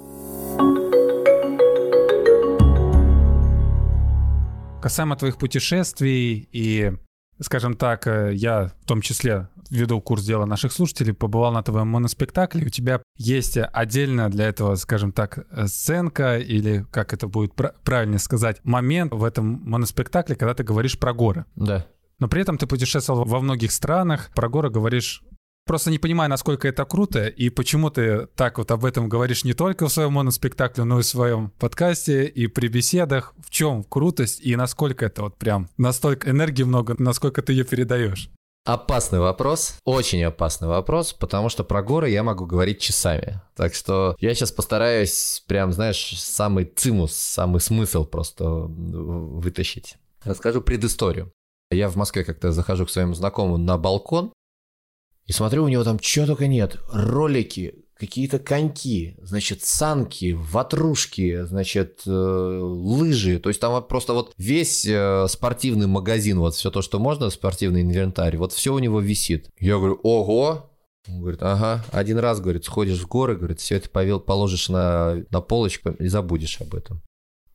Касаемо твоих путешествий и, скажем так, э, я в том числе веду курс дела наших слушателей, побывал на твоем моноспектакле, у тебя есть отдельно для этого, скажем так, сценка или, как это будет правильно сказать, момент в этом моноспектакле, когда ты говоришь про горы. Да. Но при этом ты путешествовал во многих странах, про горы говоришь Просто не понимаю, насколько это круто, и почему ты так вот об этом говоришь не только в своем моноспектакле, но и в своем подкасте, и при беседах. В чем крутость, и насколько это вот прям, настолько энергии много, насколько ты ее передаешь? Опасный вопрос, очень опасный вопрос, потому что про горы я могу говорить часами. Так что я сейчас постараюсь прям, знаешь, самый цимус, самый смысл просто вытащить. Расскажу предысторию. Я в Москве как-то захожу к своему знакомому на балкон и смотрю, у него там чего только нет. Ролики, какие-то коньки, значит, санки, ватрушки, значит, э, лыжи. То есть там вот просто вот весь э, спортивный магазин, вот все то, что можно, спортивный инвентарь, вот все у него висит. Я говорю, ого, он говорит, ага, один раз, говорит, сходишь в горы, говорит, все это повел, положишь на, на полочку и забудешь об этом.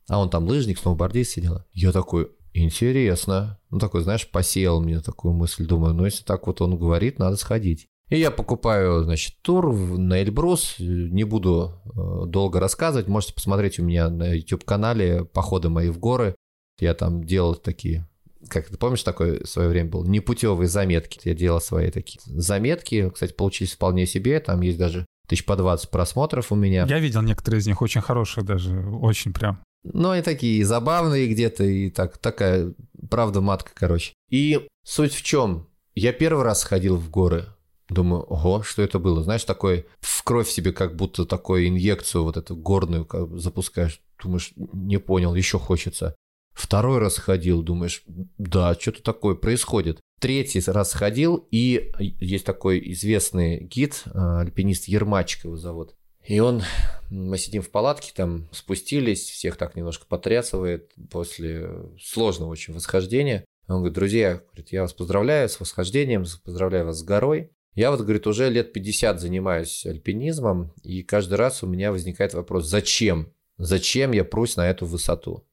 А он там лыжник, сноубордист сидел. Я такой, интересно. Ну, такой, знаешь, посеял мне такую мысль. Думаю, ну, если так вот он говорит, надо сходить. И я покупаю, значит, тур на Эльбрус. Не буду э, долго рассказывать. Можете посмотреть у меня на YouTube-канале походы мои в горы. Я там делал такие как ты помнишь, такое в свое время был, непутевые заметки. Я делал свои такие заметки, кстати, получились вполне себе, там есть даже тысяч по 20 просмотров у меня. Я видел некоторые из них, очень хорошие даже, очень прям. Ну, и такие забавные где-то, и так, такая правда матка, короче. И суть в чем? Я первый раз ходил в горы, Думаю, ого, что это было? Знаешь, такой в кровь себе как будто такую инъекцию вот эту горную запускаешь. Думаешь, не понял, еще хочется. Второй раз ходил, думаешь, да, что-то такое происходит. Третий раз ходил, и есть такой известный гид, а, альпинист Ермачик его зовут. И он, мы сидим в палатке, там спустились, всех так немножко потрясывает после сложного очень восхождения. Он говорит, друзья, я вас поздравляю с восхождением, поздравляю вас с горой. Я вот, говорит, уже лет 50 занимаюсь альпинизмом, и каждый раз у меня возникает вопрос, зачем? Зачем я прусь на эту высоту?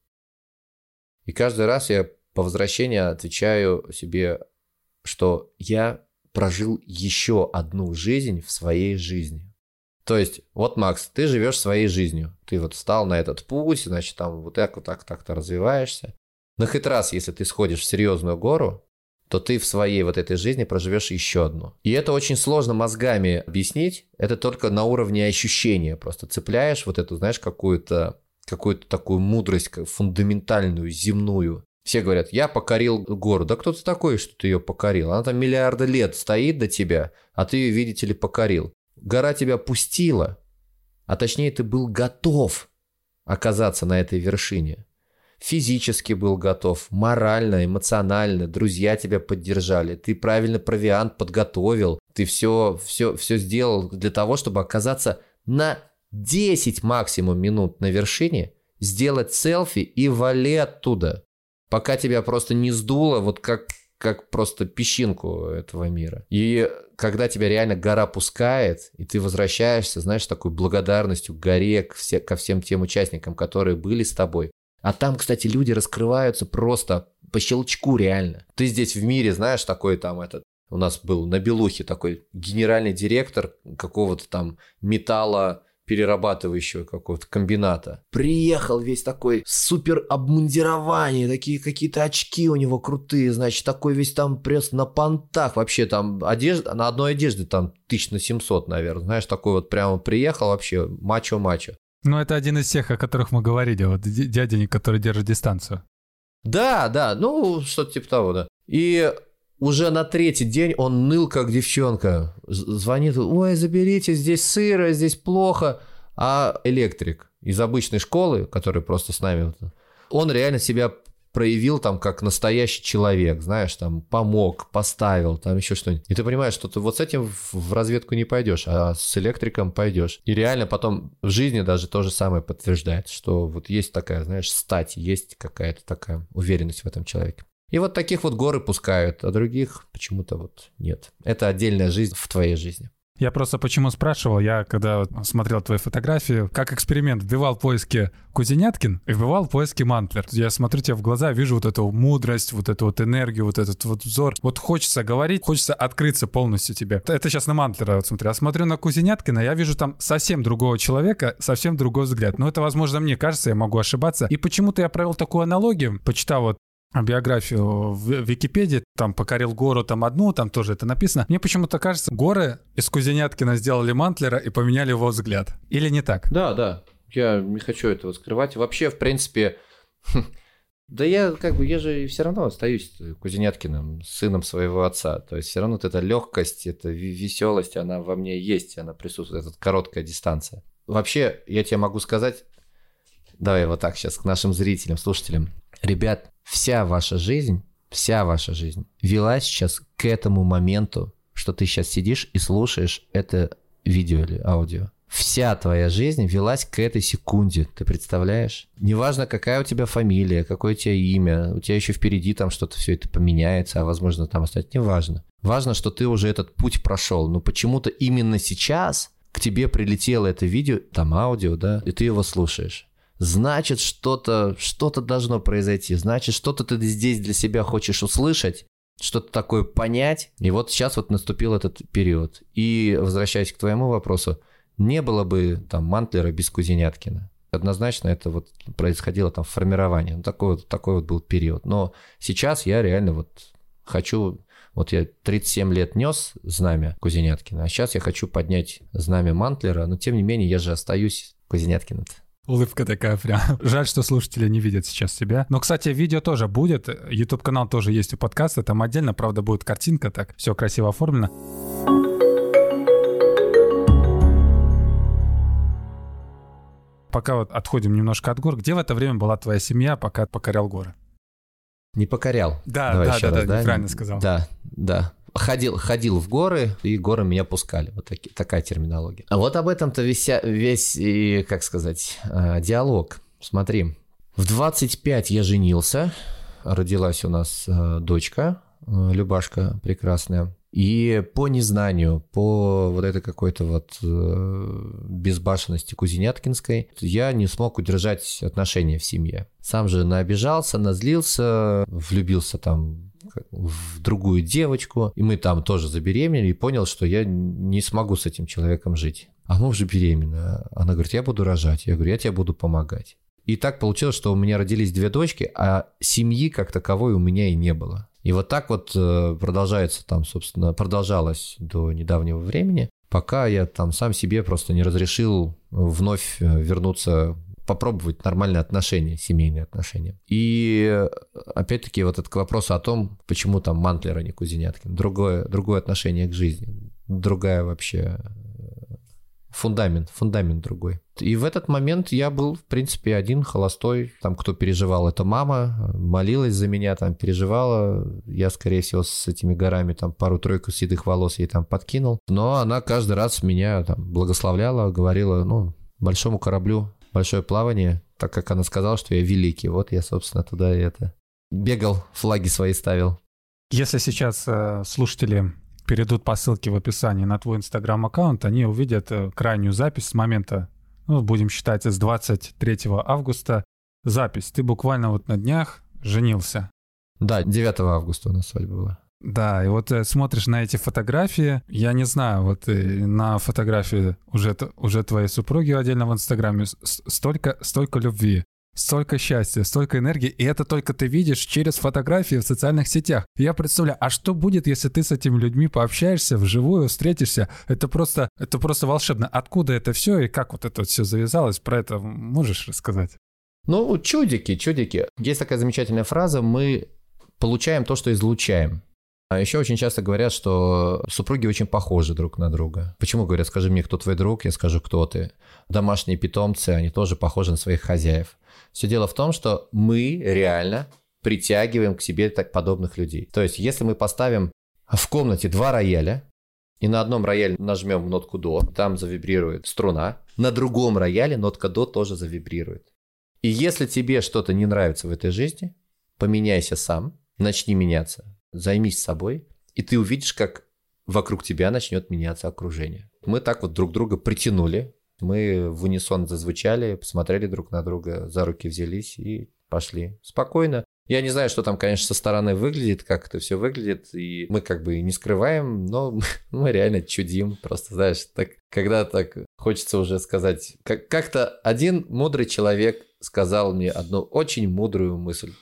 И каждый раз я по возвращении отвечаю себе, что я прожил еще одну жизнь в своей жизни. То есть, вот, Макс, ты живешь своей жизнью. Ты вот встал на этот путь, значит, там вот так, вот так, так-то развиваешься. Но хоть раз, если ты сходишь в серьезную гору, то ты в своей вот этой жизни проживешь еще одну. И это очень сложно мозгами объяснить, это только на уровне ощущения. Просто цепляешь вот эту, знаешь, какую-то какую-то такую мудрость фундаментальную, земную. Все говорят, я покорил гору. Да кто ты такой, что ты ее покорил? Она там миллиарды лет стоит до тебя, а ты ее, видите ли, покорил. Гора тебя пустила, а точнее ты был готов оказаться на этой вершине. Физически был готов, морально, эмоционально, друзья тебя поддержали, ты правильно провиант подготовил, ты все, все, все сделал для того, чтобы оказаться на 10 максимум минут на вершине, сделать селфи и вали оттуда, пока тебя просто не сдуло, вот как, как просто песчинку этого мира. И когда тебя реально гора пускает, и ты возвращаешься, знаешь, такой благодарностью к горе, к все, ко всем тем участникам, которые были с тобой. А там, кстати, люди раскрываются просто по щелчку реально. Ты здесь в мире, знаешь, такой там этот у нас был на Белухе такой генеральный директор какого-то там металла перерабатывающего какого-то комбината. Приехал весь такой супер обмундирование, такие какие-то очки у него крутые, значит, такой весь там пресс на понтах. Вообще там одежда, на одной одежде там тысяч на 700, наверное. Знаешь, такой вот прямо приехал вообще мачо-мачо. Ну, это один из тех, о которых мы говорили, вот дяденек, который держит дистанцию. Да, да, ну, что-то типа того, да. И уже на третий день он ныл, как девчонка. Звонит, ой, заберите, здесь сыро, здесь плохо. А электрик из обычной школы, который просто с нами, он реально себя проявил там как настоящий человек, знаешь, там помог, поставил, там еще что-нибудь. И ты понимаешь, что ты вот с этим в разведку не пойдешь, а с электриком пойдешь. И реально потом в жизни даже то же самое подтверждает, что вот есть такая, знаешь, стать, есть какая-то такая уверенность в этом человеке. И вот таких вот горы пускают, а других почему-то вот нет. Это отдельная жизнь в твоей жизни. Я просто почему спрашивал, я когда смотрел твои фотографии, как эксперимент, вбивал поиски Кузеняткин и вбивал поиски Мантлер. Я смотрю тебе в глаза, вижу вот эту мудрость, вот эту вот энергию, вот этот вот взор. Вот хочется говорить, хочется открыться полностью тебе. Это сейчас на Мантлера, вот смотри. А смотрю на Кузеняткина, я вижу там совсем другого человека, совсем другой взгляд. Но это, возможно, мне кажется, я могу ошибаться. И почему-то я провел такую аналогию, почитал вот биографию в Википедии, там покорил гору, там одну, там тоже это написано. Мне почему-то кажется, горы из Кузеняткина сделали Мантлера и поменяли его взгляд. Или не так? Да, да. Я не хочу этого скрывать. Вообще, в принципе, да я как бы, я же все равно остаюсь Кузеняткиным, сыном своего отца. То есть все равно вот эта легкость, эта веселость, она во мне есть, она присутствует, эта короткая дистанция. Вообще, я тебе могу сказать, давай вот так сейчас к нашим зрителям, слушателям. Ребят, вся ваша жизнь, вся ваша жизнь вела сейчас к этому моменту, что ты сейчас сидишь и слушаешь это видео или аудио. Вся твоя жизнь велась к этой секунде, ты представляешь? Неважно, какая у тебя фамилия, какое у тебя имя, у тебя еще впереди там что-то все это поменяется, а возможно там остать, неважно. Важно, что ты уже этот путь прошел, но почему-то именно сейчас к тебе прилетело это видео, там аудио, да, и ты его слушаешь. Значит, что-то что должно произойти, значит, что-то ты здесь для себя хочешь услышать, что-то такое понять. И вот сейчас вот наступил этот период. И возвращаясь к твоему вопросу, не было бы там Мантлера без Кузеняткина. Однозначно это вот происходило там формирование. Ну, такой, вот, такой вот был период. Но сейчас я реально вот хочу... Вот я 37 лет нес знамя Кузеняткина, а сейчас я хочу поднять знамя Мантлера, но тем не менее я же остаюсь Кузеняткиным. Улыбка такая прям. Жаль, что слушатели не видят сейчас себя. Но, кстати, видео тоже будет. YouTube-канал тоже есть у подкаста. Там отдельно, правда, будет картинка так. Все красиво оформлено. Пока вот отходим немножко от гор, где в это время была твоя семья, пока покорял горы? Не покорял. Да, Давай да, да, раз, да, правильно сказал. Да, да. Ходил, ходил в горы, и горы меня пускали. Вот таки, такая терминология. А вот об этом-то весь, весь и, как сказать, э, диалог. Смотри, в 25 я женился, родилась у нас э, дочка, э, Любашка прекрасная. И по незнанию, по вот этой какой-то вот э, безбашенности Кузеняткинской, я не смог удержать отношения в семье. Сам же наобижался, назлился, влюбился там в другую девочку, и мы там тоже забеременели, и понял, что я не смогу с этим человеком жить. А мы уже беременна. Она говорит, я буду рожать. Я говорю, я тебе буду помогать. И так получилось, что у меня родились две дочки, а семьи как таковой у меня и не было. И вот так вот э, продолжается там, собственно, продолжалось до недавнего времени, пока я там сам себе просто не разрешил вновь э, вернуться попробовать нормальные отношения, семейные отношения. И э, опять-таки вот это к вопросу о том, почему там Мантлер, а не Кузеняткин. Другое, другое отношение к жизни, другая вообще фундамент, фундамент другой. И в этот момент я был, в принципе, один, холостой. Там, кто переживал, это мама, молилась за меня, там, переживала. Я, скорее всего, с этими горами, там, пару-тройку седых волос ей там подкинул. Но она каждый раз меня там благословляла, говорила, ну, большому кораблю большое плавание, так как она сказала, что я великий. Вот я, собственно, туда и это бегал, флаги свои ставил. Если сейчас э, слушатели перейдут по ссылке в описании на твой инстаграм-аккаунт, они увидят э, крайнюю запись с момента, ну, будем считать, с 23 августа. Запись. Ты буквально вот на днях женился. Да, 9 августа у нас свадьба была. Да, и вот э, смотришь на эти фотографии, я не знаю, вот э, на фотографии уже, уже твоей супруги отдельно в Инстаграме столько, столько любви, столько счастья, столько энергии, и это только ты видишь через фотографии в социальных сетях. Я представляю, а что будет, если ты с этими людьми пообщаешься, вживую встретишься? Это просто, это просто волшебно. Откуда это все и как вот это все завязалось? Про это можешь рассказать? Ну, чудики, чудики. Есть такая замечательная фраза, мы получаем то, что излучаем. А еще очень часто говорят, что супруги очень похожи друг на друга. Почему говорят, скажи мне, кто твой друг, я скажу, кто ты. Домашние питомцы, они тоже похожи на своих хозяев. Все дело в том, что мы реально притягиваем к себе так подобных людей. То есть, если мы поставим в комнате два рояля, и на одном рояле нажмем нотку до, там завибрирует струна, на другом рояле нотка до тоже завибрирует. И если тебе что-то не нравится в этой жизни, поменяйся сам, начни меняться, займись собой, и ты увидишь, как вокруг тебя начнет меняться окружение. Мы так вот друг друга притянули мы в унисон зазвучали, посмотрели друг на друга, за руки взялись и пошли. Спокойно. Я не знаю, что там, конечно, со стороны выглядит, как это все выглядит, и мы как бы не скрываем, но мы реально чудим. Просто, знаешь, так, когда так хочется уже сказать... Как- как-то один мудрый человек сказал мне одну очень мудрую мысль.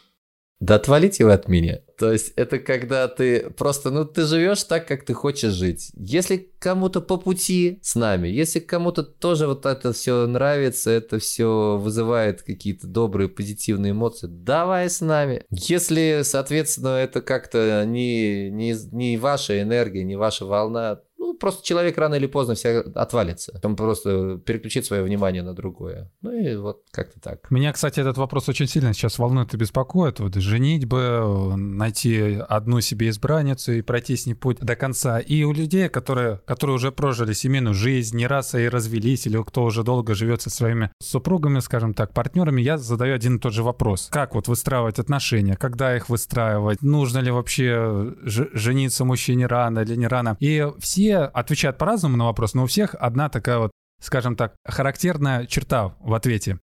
Да отвалите вы от меня. То есть это когда ты просто, ну ты живешь так, как ты хочешь жить. Если кому-то по пути с нами, если кому-то тоже вот это все нравится, это все вызывает какие-то добрые, позитивные эмоции, давай с нами. Если, соответственно, это как-то не, не, не ваша энергия, не ваша волна, ну просто человек рано или поздно все отвалится. Он просто переключит свое внимание на другое. Ну и вот как-то так. Меня, кстати, этот вопрос очень сильно сейчас волнует и беспокоит. Вот женить бы, найти одну себе избранницу и пройти с ней путь до конца. И у людей, которые, которые уже прожили семейную жизнь, не раз и развелись, или кто уже долго живет со своими супругами, скажем так, партнерами, я задаю один и тот же вопрос. Как вот выстраивать отношения? Когда их выстраивать? Нужно ли вообще жениться мужчине рано или не рано? И все отвечают по-разному на вопрос, но у всех одна такая вот, скажем так, характерная черта в ответе.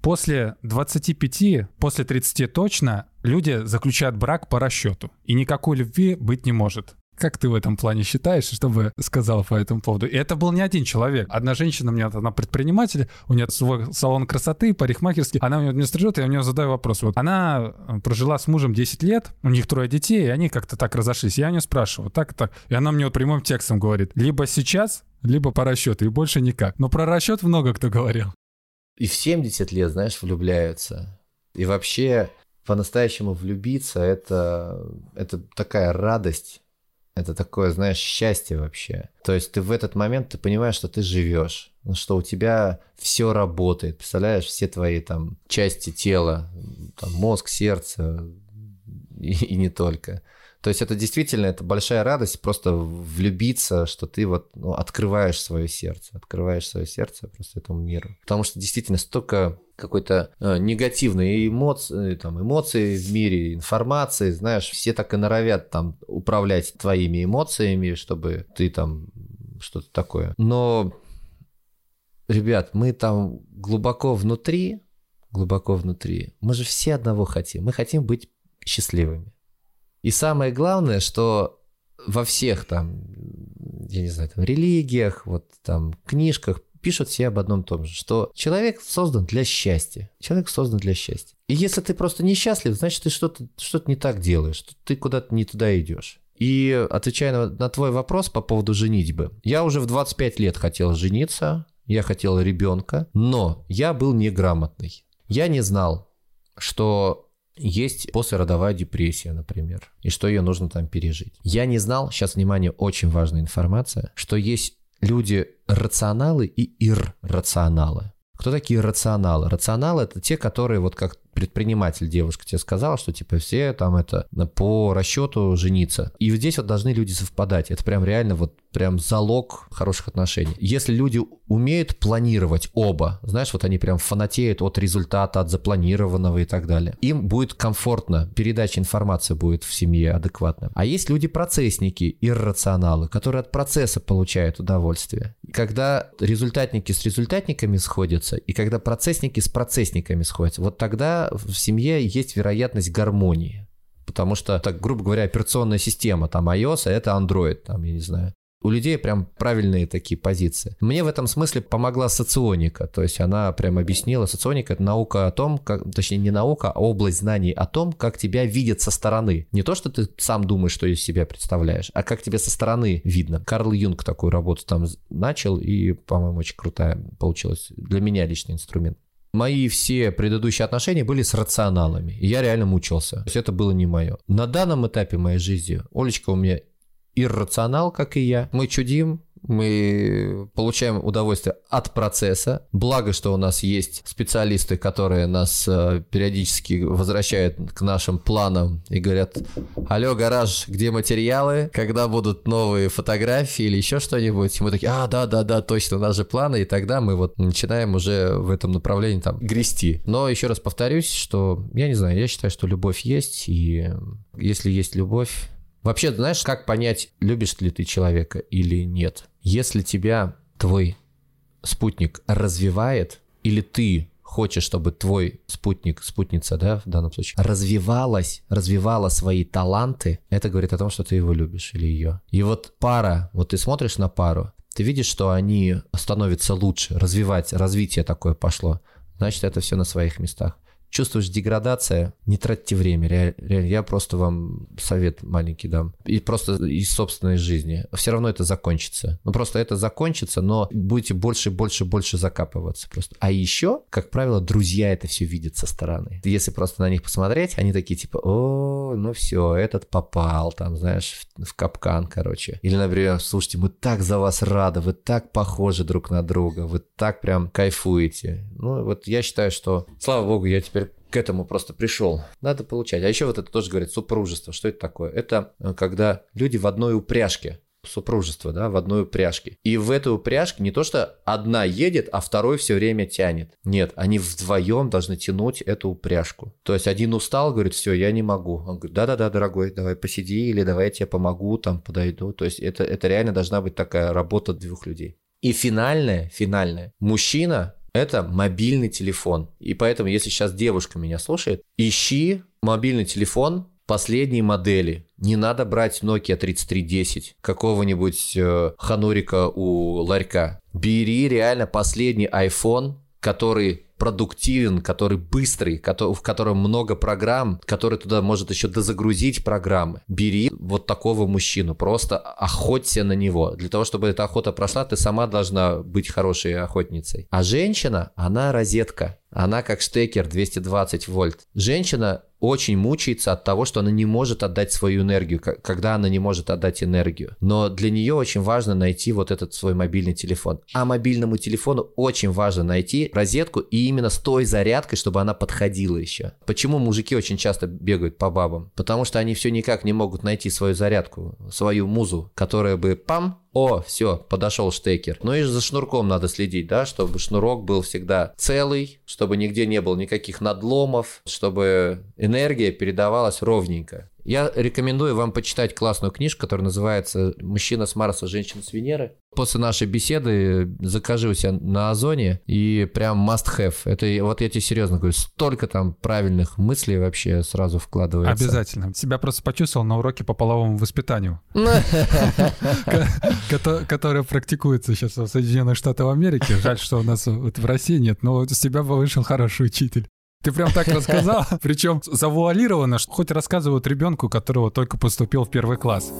После 25, после 30 точно люди заключают брак по расчету, и никакой любви быть не может. Как ты в этом плане считаешь, что бы сказал по этому поводу? И это был не один человек. Одна женщина, у меня она предприниматель, у нее свой салон красоты, парикмахерский. Она у меня не стрижет, я у нее задаю вопрос. Вот она э, прожила с мужем 10 лет, у них трое детей, и они как-то так разошлись. Я у нее спрашиваю, так и так. И она мне вот прямым текстом говорит, либо сейчас, либо по расчету, и больше никак. Но про расчет много кто говорил. И в 70 лет, знаешь, влюбляются. И вообще по-настоящему влюбиться это, это такая радость это такое, знаешь, счастье вообще. То есть ты в этот момент ты понимаешь, что ты живешь, что у тебя все работает. Представляешь, все твои там части тела, там, мозг, сердце и, и не только. То есть это действительно это большая радость просто влюбиться, что ты вот ну, открываешь свое сердце, открываешь свое сердце просто этому миру. Потому что действительно столько какой-то э, негативной эмоции, там, эмоции в мире, информации, знаешь, все так и норовят там управлять твоими эмоциями, чтобы ты там что-то такое. Но, ребят, мы там глубоко внутри, глубоко внутри, мы же все одного хотим. Мы хотим быть счастливыми. И самое главное, что во всех там, я не знаю, там, религиях, вот там, книжках пишут все об одном том же, что человек создан для счастья. Человек создан для счастья. И если ты просто несчастлив, значит, ты что-то что не так делаешь, ты куда-то не туда идешь. И отвечая на, на твой вопрос по поводу женитьбы, я уже в 25 лет хотел жениться, я хотел ребенка, но я был неграмотный. Я не знал, что есть послеродовая депрессия, например, и что ее нужно там пережить. Я не знал, сейчас, внимание, очень важная информация, что есть люди рационалы и иррационалы. Кто такие рационалы? Рационалы это те, которые вот как предприниматель девушка тебе сказала, что типа все там это по расчету жениться. И здесь вот должны люди совпадать. Это прям реально вот прям залог хороших отношений. Если люди умеют планировать оба, знаешь, вот они прям фанатеют от результата, от запланированного и так далее, им будет комфортно, передача информации будет в семье адекватно. А есть люди-процессники, иррационалы, которые от процесса получают удовольствие. Когда результатники с результатниками сходятся, и когда процессники с процессниками сходятся, вот тогда в семье есть вероятность гармонии. Потому что, так, грубо говоря, операционная система, там iOS, а это Android, там, я не знаю. У людей прям правильные такие позиции. Мне в этом смысле помогла соционика, то есть она прям объяснила, соционика это наука о том, как, точнее не наука, а область знаний о том, как тебя видят со стороны. Не то, что ты сам думаешь, что из себя представляешь, а как тебя со стороны видно. Карл Юнг такую работу там начал, и, по-моему, очень крутая получилась. Для меня личный инструмент мои все предыдущие отношения были с рационалами. И я реально мучился. То есть это было не мое. На данном этапе моей жизни Олечка у меня иррационал, как и я. Мы чудим, мы получаем удовольствие от процесса. Благо, что у нас есть специалисты, которые нас э, периодически возвращают к нашим планам и говорят, алло, гараж, где материалы, когда будут новые фотографии или еще что-нибудь. И мы такие, а, да-да-да, точно, у нас же планы, и тогда мы вот начинаем уже в этом направлении там грести. Но еще раз повторюсь, что, я не знаю, я считаю, что любовь есть, и если есть любовь, Вообще, знаешь, как понять, любишь ли ты человека или нет? Если тебя твой спутник развивает, или ты хочешь, чтобы твой спутник, спутница, да, в данном случае, развивалась, развивала свои таланты, это говорит о том, что ты его любишь или ее. И вот пара, вот ты смотришь на пару, ты видишь, что они становятся лучше, развивать, развитие такое пошло, значит, это все на своих местах. Чувствуешь деградация, не тратьте время. Реально, я просто вам совет маленький дам. И просто из собственной жизни. Все равно это закончится. Ну, просто это закончится, но будете больше, больше, больше закапываться просто. А еще, как правило, друзья это все видят со стороны. Если просто на них посмотреть, они такие типа, о, ну все, этот попал, там, знаешь, в, в капкан, короче. Или, например, слушайте, мы так за вас рады, вы так похожи друг на друга, вы так прям кайфуете. Ну, вот я считаю, что, слава богу, я теперь к этому просто пришел. Надо получать. А еще вот это тоже говорит супружество. Что это такое? Это э, когда люди в одной упряжке супружество, да, в одной упряжке. И в этой упряжке не то, что одна едет, а второй все время тянет. Нет, они вдвоем должны тянуть эту упряжку. То есть один устал, говорит, все, я не могу. Он говорит, да-да-да, дорогой, давай посиди, или давай я тебе помогу, там, подойду. То есть это, это реально должна быть такая работа двух людей. И финальное, финальное, мужчина это мобильный телефон. И поэтому, если сейчас девушка меня слушает, ищи мобильный телефон последней модели. Не надо брать Nokia 3310, какого-нибудь э, ханурика у ларька. Бери реально последний iPhone, который продуктивен, который быстрый, в котором много программ, который туда может еще дозагрузить программы. Бери вот такого мужчину, просто охоться на него. Для того, чтобы эта охота прошла, ты сама должна быть хорошей охотницей. А женщина, она розетка. Она как штекер 220 вольт. Женщина очень мучается от того, что она не может отдать свою энергию, когда она не может отдать энергию. Но для нее очень важно найти вот этот свой мобильный телефон. А мобильному телефону очень важно найти розетку и именно с той зарядкой, чтобы она подходила еще. Почему мужики очень часто бегают по бабам? Потому что они все никак не могут найти свою зарядку, свою музу, которая бы пам, о, все, подошел штекер. Ну и за шнурком надо следить, да, чтобы шнурок был всегда целый, чтобы нигде не было никаких надломов, чтобы энергия передавалась ровненько. Я рекомендую вам почитать классную книжку, которая называется «Мужчина с Марса, женщина с Венеры». После нашей беседы закажи у себя на Озоне и прям must have. Это вот я тебе серьезно говорю, столько там правильных мыслей вообще сразу вкладывается. Обязательно. Себя просто почувствовал на уроке по половому воспитанию, которое практикуется сейчас в Соединенных Штатах Америки. Жаль, что у нас в России нет, но с тебя вышел хороший учитель. Ты прям так рассказал, причем завуалировано, что хоть рассказывают ребенку, которого только поступил в первый класс.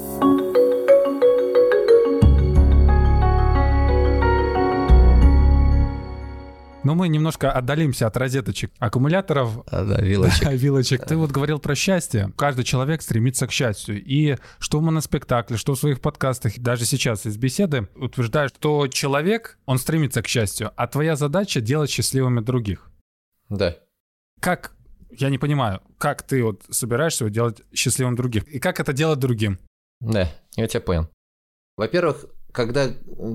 Но мы немножко отдалимся от розеточек аккумуляторов. А, да, вилочек. вилочек. Ты вот говорил про счастье. Каждый человек стремится к счастью. И что в моноспектакле, что в своих подкастах, даже сейчас из беседы, утверждаешь, что человек, он стремится к счастью, а твоя задача делать счастливыми других. Да как, я не понимаю, как ты вот собираешься делать счастливым других? И как это делать другим? Да, я тебя понял. Во-первых, когда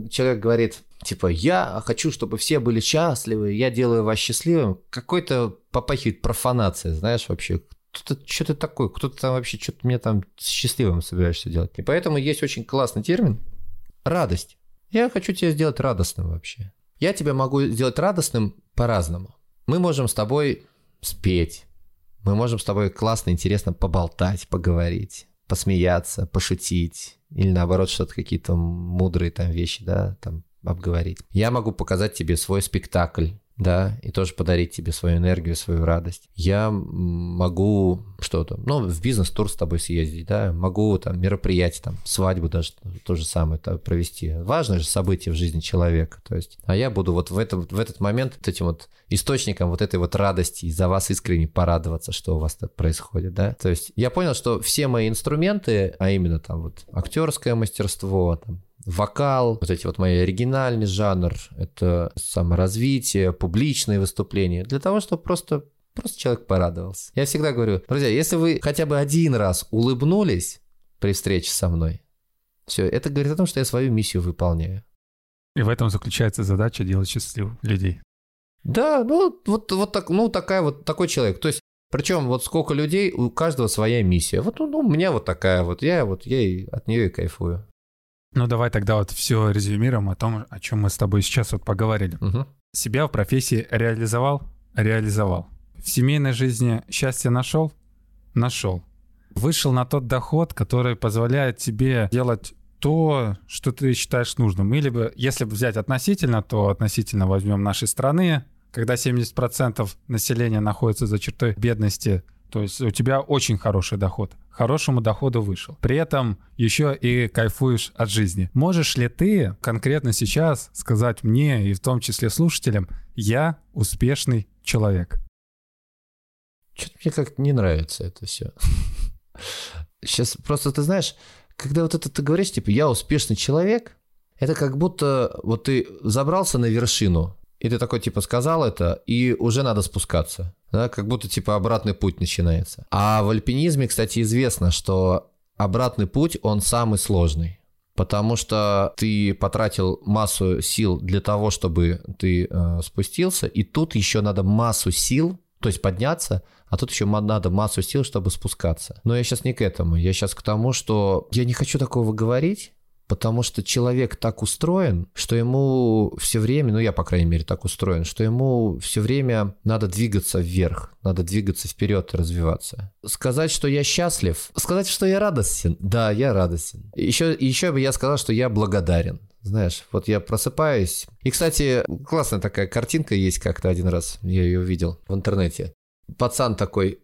человек говорит, типа, я хочу, чтобы все были счастливы, я делаю вас счастливым, какой-то попахивает профанация, знаешь, вообще. Кто-то, что ты такой, кто-то там вообще, что-то мне там счастливым собираешься делать. И поэтому есть очень классный термин – радость. Я хочу тебя сделать радостным вообще. Я тебя могу сделать радостным по-разному. Мы можем с тобой спеть. Мы можем с тобой классно, интересно поболтать, поговорить, посмеяться, пошутить. Или наоборот, что-то какие-то мудрые там вещи, да, там обговорить. Я могу показать тебе свой спектакль, да, и тоже подарить тебе свою энергию, свою радость. Я могу что-то, ну, в бизнес-тур с тобой съездить, да, могу там мероприятие, там, свадьбу даже то же самое -то провести. Важное же событие в жизни человека, то есть, а я буду вот в, этом, в этот момент вот этим вот источником вот этой вот радости и за вас искренне порадоваться, что у вас тут происходит, да. То есть я понял, что все мои инструменты, а именно там вот актерское мастерство, там, вокал, вот эти вот мои оригинальный жанр, это саморазвитие, публичные выступления, для того, чтобы просто Просто человек порадовался. Я всегда говорю, друзья, если вы хотя бы один раз улыбнулись при встрече со мной, все, это говорит о том, что я свою миссию выполняю. И в этом заключается задача делать счастливых людей. Да, ну вот, вот так, ну такая вот такой человек. То есть причем вот сколько людей, у каждого своя миссия. Вот ну, у меня вот такая вот, я вот я и от нее и кайфую. Ну давай тогда вот все резюмируем о том, о чем мы с тобой сейчас вот поговорили. Угу. Себя в профессии реализовал? Реализовал. В семейной жизни счастье нашел? Нашел. Вышел на тот доход, который позволяет тебе делать то, что ты считаешь нужным. Или бы, если бы взять относительно, то относительно возьмем нашей страны, когда 70% населения находится за чертой бедности, то есть у тебя очень хороший доход, хорошему доходу вышел. При этом еще и кайфуешь от жизни. Можешь ли ты конкретно сейчас сказать мне и в том числе слушателям, я успешный человек? Что-то мне как-то не нравится это все. Сейчас просто ты знаешь, когда вот это ты говоришь, типа, я успешный человек, это как будто вот ты забрался на вершину, и ты такой, типа, сказал это, и уже надо спускаться. Да, как будто, типа, обратный путь начинается. А в альпинизме, кстати, известно, что обратный путь, он самый сложный. Потому что ты потратил массу сил для того, чтобы ты э, спустился, и тут еще надо массу сил, то есть подняться, а тут еще надо массу сил, чтобы спускаться. Но я сейчас не к этому. Я сейчас к тому, что я не хочу такого говорить, Потому что человек так устроен, что ему все время, ну я, по крайней мере, так устроен, что ему все время надо двигаться вверх, надо двигаться вперед и развиваться. Сказать, что я счастлив, сказать, что я радостен, да, я радостен. Еще, еще бы я сказал, что я благодарен. Знаешь, вот я просыпаюсь. И, кстати, классная такая картинка есть как-то один раз, я ее видел в интернете. Пацан такой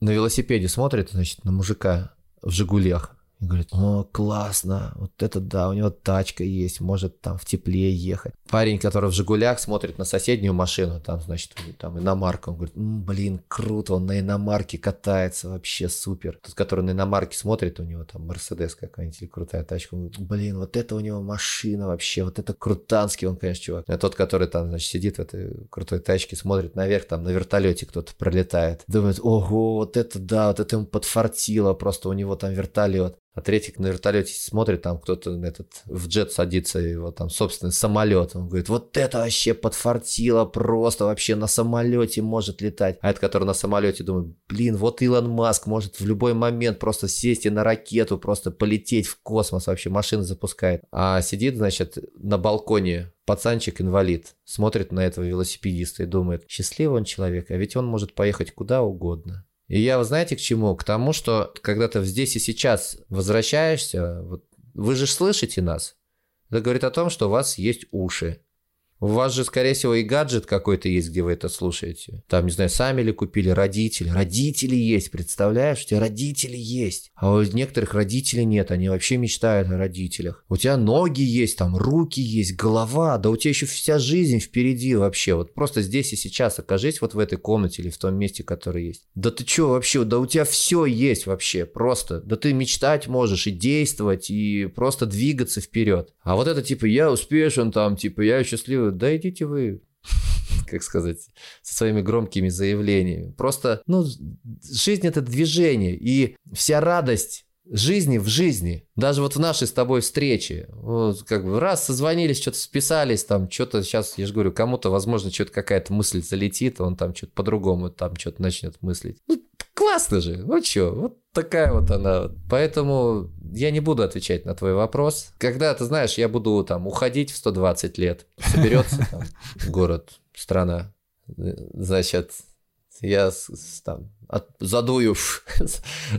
на велосипеде смотрит, значит, на мужика в «Жигулях», и говорит, о, классно, вот это да, у него тачка есть, может там в тепле ехать. Парень, который в «Жигулях» смотрит на соседнюю машину, там, значит, там иномарка, он говорит, М, блин, круто, он на иномарке катается, вообще супер. Тот, который на иномарке смотрит, у него там Мерседес какая-нибудь или крутая тачка, он говорит, блин, вот это у него машина вообще, вот это крутанский он, конечно, чувак. А тот, который там, значит, сидит в этой крутой тачке, смотрит наверх, там на вертолете кто-то пролетает, думает, ого, вот это да, вот это ему подфартило, просто у него там вертолет. А третий на вертолете смотрит, там кто-то этот в джет садится, его там собственный самолет. Он говорит, вот это вообще подфартило, просто вообще на самолете может летать. А этот, который на самолете, думает, блин, вот Илон Маск может в любой момент просто сесть и на ракету, просто полететь в космос, вообще машины запускает. А сидит, значит, на балконе пацанчик-инвалид, смотрит на этого велосипедиста и думает, счастливый он человек, а ведь он может поехать куда угодно. И я, знаете, к чему? К тому, что когда ты здесь и сейчас возвращаешься, вот, вы же слышите нас. Это говорит о том, что у вас есть уши. У вас же, скорее всего, и гаджет какой-то есть, где вы это слушаете. Там, не знаю, сами ли купили, родители. Родители есть, представляешь? У тебя родители есть. А у некоторых родителей нет, они вообще мечтают о родителях. У тебя ноги есть, там руки есть, голова. Да у тебя еще вся жизнь впереди вообще. Вот просто здесь и сейчас окажись вот в этой комнате или в том месте, которое есть. Да ты что вообще? Да у тебя все есть вообще. Просто. Да ты мечтать можешь и действовать, и просто двигаться вперед. А вот это типа я успешен там, типа я счастливый да идите вы, как сказать, со своими громкими заявлениями. Просто, ну, жизнь это движение, и вся радость жизни в жизни. Даже вот в нашей с тобой встрече. Вот как бы раз созвонились, что-то списались, там что-то сейчас, я же говорю, кому-то, возможно, что-то какая-то мысль залетит, он там что-то по-другому там что-то начнет мыслить. Ну, классно же, ну что, вот такая вот она. Поэтому я не буду отвечать на твой вопрос. Когда, ты знаешь, я буду там уходить в 120 лет, соберется там город, страна, значит, я там от, задую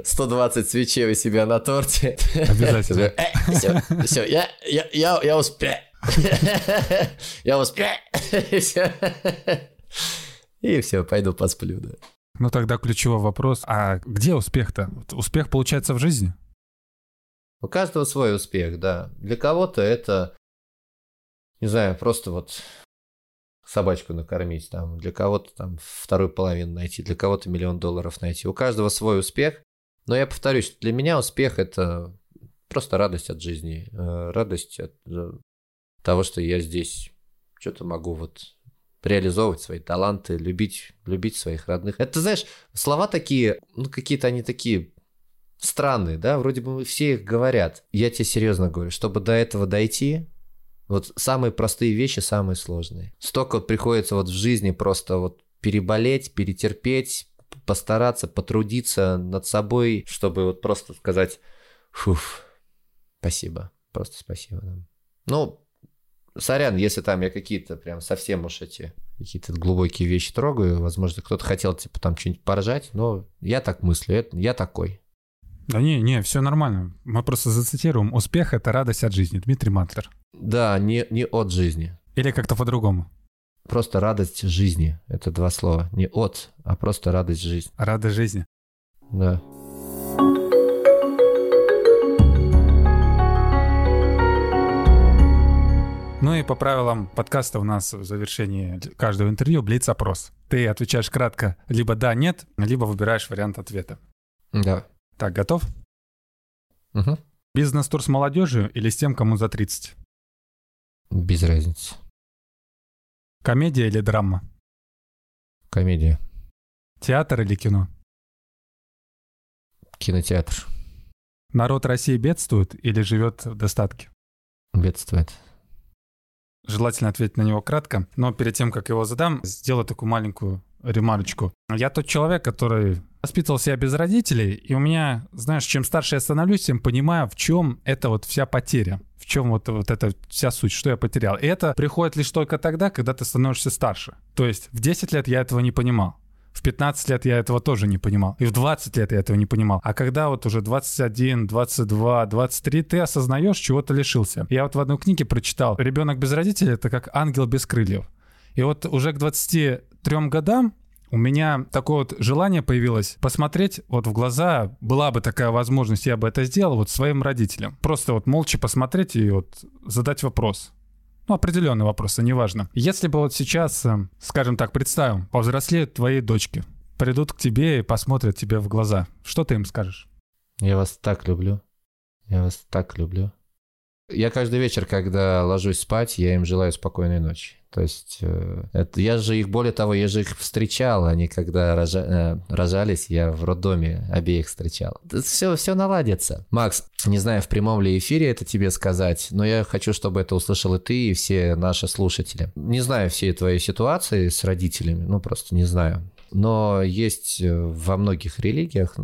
120 свечей у себя на торте. Обязательно. все, все, я, я, я, я успею. Я успею. И все, пойду посплю, да. Ну тогда ключевой вопрос, а где успех-то? Успех получается в жизни? У каждого свой успех, да. Для кого-то это, не знаю, просто вот собачку накормить, там, для кого-то там вторую половину найти, для кого-то миллион долларов найти. У каждого свой успех. Но я повторюсь, для меня успех это просто радость от жизни, э, радость от э, того, что я здесь что-то могу вот реализовывать свои таланты, любить, любить своих родных. Это, знаешь, слова такие, ну, какие-то они такие странные, да, вроде бы все их говорят. Я тебе серьезно говорю, чтобы до этого дойти, вот самые простые вещи, самые сложные. Столько приходится вот в жизни просто вот переболеть, перетерпеть, постараться, потрудиться над собой, чтобы вот просто сказать, фуф, спасибо, просто спасибо. Ну, Сорян, если там я какие-то прям совсем уж эти какие-то глубокие вещи трогаю, возможно, кто-то хотел типа там что-нибудь поржать, но я так мыслю, я такой. Да не, не, все нормально. Мы просто зацитируем. Успех — это радость от жизни. Дмитрий Матлер. Да, не, не от жизни. Или как-то по-другому. Просто радость жизни. Это два слова. Не от, а просто радость жизни. Радость жизни. Да. Ну и по правилам подкаста у нас в завершении каждого интервью блиц-опрос. Ты отвечаешь кратко либо да, нет, либо выбираешь вариант ответа. Да. Так, готов? Угу. Бизнес-тур с молодежью или с тем, кому за 30? Без разницы. Комедия или драма? Комедия. Театр или кино? Кинотеатр. Народ России бедствует или живет в достатке? Бедствует. Желательно ответить на него кратко, но перед тем, как его задам, сделаю такую маленькую ремарочку. Я тот человек, который воспитывал себя без родителей, и у меня, знаешь, чем старше я становлюсь, тем понимаю, в чем эта вот вся потеря, в чем вот, вот эта вся суть, что я потерял. И это приходит лишь только тогда, когда ты становишься старше. То есть в 10 лет я этого не понимал. В 15 лет я этого тоже не понимал. И в 20 лет я этого не понимал. А когда вот уже 21, 22, 23, ты осознаешь, чего то лишился. Я вот в одной книге прочитал, ребенок без родителей — это как ангел без крыльев. И вот уже к 23 годам у меня такое вот желание появилось посмотреть вот в глаза, была бы такая возможность, я бы это сделал вот своим родителям. Просто вот молча посмотреть и вот задать вопрос. Ну, определенный вопрос, а неважно. Если бы вот сейчас, э, скажем так, представим, повзрослеют твои дочки, придут к тебе и посмотрят тебе в глаза, что ты им скажешь? Я вас так люблю. Я вас так люблю. Я каждый вечер, когда ложусь спать, я им желаю спокойной ночи. То есть э, это, я же их, более того, я же их встречал, они когда рожа, э, рожались, я в роддоме обеих встречал. Все, все наладится. Макс, не знаю, в прямом ли эфире это тебе сказать, но я хочу, чтобы это услышал и ты, и все наши слушатели. Не знаю всей твоей ситуации с родителями, ну просто не знаю. Но есть э, во многих религиях,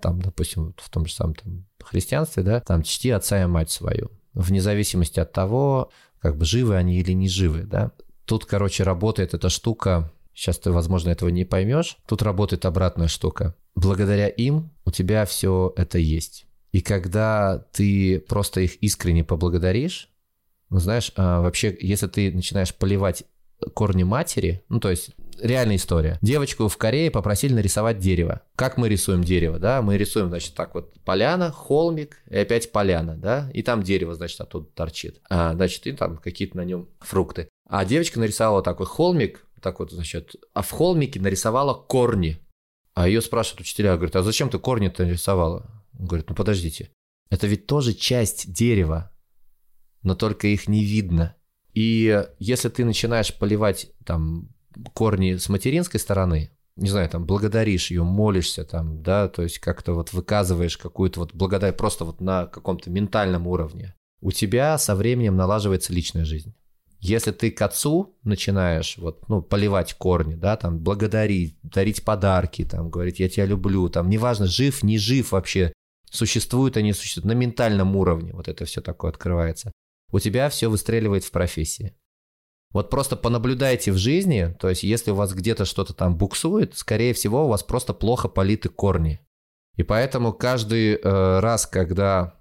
там, допустим, в том же самом там, христианстве, да, там чти отца и мать свою. Вне зависимости от того, как бы живы они или не живы, да. Тут, короче, работает эта штука, сейчас ты, возможно, этого не поймешь, тут работает обратная штука. Благодаря им у тебя все это есть. И когда ты просто их искренне поблагодаришь, ну, знаешь, а, вообще, если ты начинаешь поливать корни матери, ну, то есть реальная история. Девочку в Корее попросили нарисовать дерево. Как мы рисуем дерево, да? Мы рисуем, значит, так вот поляна, холмик и опять поляна, да? И там дерево, значит, оттуда торчит. А, значит, и там какие-то на нем фрукты. А девочка нарисовала такой холмик, так вот, значит, а в холмике нарисовала корни. А ее спрашивают учителя, говорят, а зачем ты корни-то нарисовала? Он говорит, ну подождите, это ведь тоже часть дерева, но только их не видно. И если ты начинаешь поливать там корни с материнской стороны, не знаю, там, благодаришь ее, молишься там, да, то есть как-то вот выказываешь какую-то вот благодарность просто вот на каком-то ментальном уровне, у тебя со временем налаживается личная жизнь. Если ты к отцу начинаешь вот, ну, поливать корни, да, там, благодарить, дарить подарки, там, говорить, я тебя люблю, там, неважно, жив, не жив вообще, существует, они существуют, на ментальном уровне вот это все такое открывается. У тебя все выстреливает в профессии. Вот просто понаблюдайте в жизни, то есть если у вас где-то что-то там буксует, скорее всего, у вас просто плохо политы корни. И поэтому каждый э, раз, когда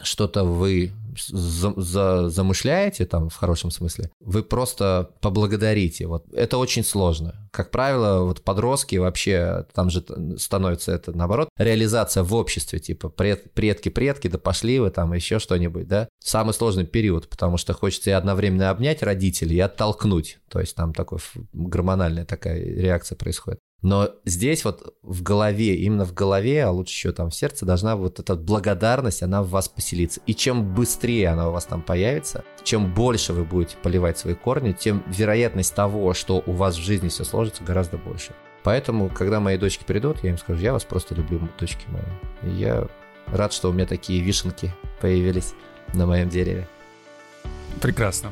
что-то вы за, за, замышляете, там, в хорошем смысле, вы просто поблагодарите. Вот это очень сложно. Как правило, вот подростки вообще, там же становится это, наоборот, реализация в обществе, типа предки-предки, да пошли вы там, еще что-нибудь, да. Самый сложный период, потому что хочется и одновременно обнять родителей, и оттолкнуть. То есть там такой гормональная такая реакция происходит. Но здесь вот в голове, именно в голове, а лучше еще там в сердце, должна вот эта благодарность, она в вас поселиться. И чем быстрее она у вас там появится, чем больше вы будете поливать свои корни, тем вероятность того, что у вас в жизни все сложится, гораздо больше. Поэтому, когда мои дочки придут, я им скажу, я вас просто люблю, дочки мои. И я рад, что у меня такие вишенки появились на моем дереве. Прекрасно.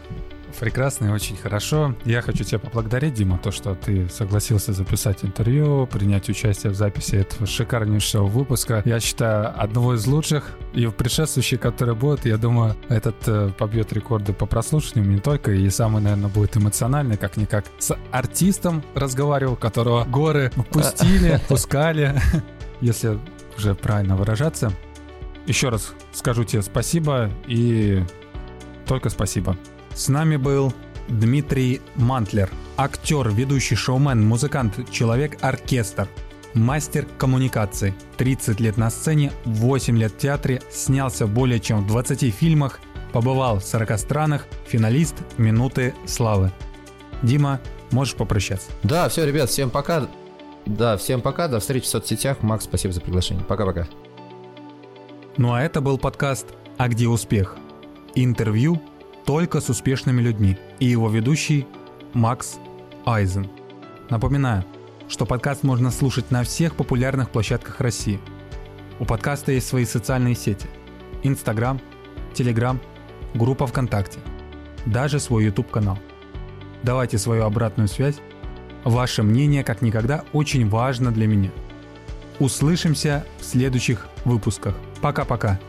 Прекрасно и очень хорошо. Я хочу тебя поблагодарить, Дима, то, что ты согласился записать интервью, принять участие в записи этого шикарнейшего выпуска. Я считаю, одного из лучших. И в предшествующие, которые будут, я думаю, этот э, побьет рекорды по прослушиванию не только, и самый, наверное, будет эмоциональный, как-никак с артистом разговаривал, которого горы пустили, пускали, если уже правильно выражаться. Еще раз скажу тебе спасибо и только спасибо. С нами был Дмитрий Мантлер. Актер, ведущий шоумен, музыкант, человек-оркестр. Мастер коммуникаций. 30 лет на сцене, 8 лет в театре, снялся более чем в 20 фильмах, побывал в 40 странах, финалист «Минуты славы». Дима, можешь попрощаться. Да, все, ребят, всем пока. Да, всем пока, до встречи в соцсетях. Макс, спасибо за приглашение. Пока-пока. Ну а это был подкаст «А где успех?» Интервью только с успешными людьми и его ведущий Макс Айзен. Напоминаю, что подкаст можно слушать на всех популярных площадках России. У подкаста есть свои социальные сети. Инстаграм, Телеграм, группа ВКонтакте, даже свой YouTube-канал. Давайте свою обратную связь. Ваше мнение, как никогда, очень важно для меня. Услышимся в следующих выпусках. Пока-пока.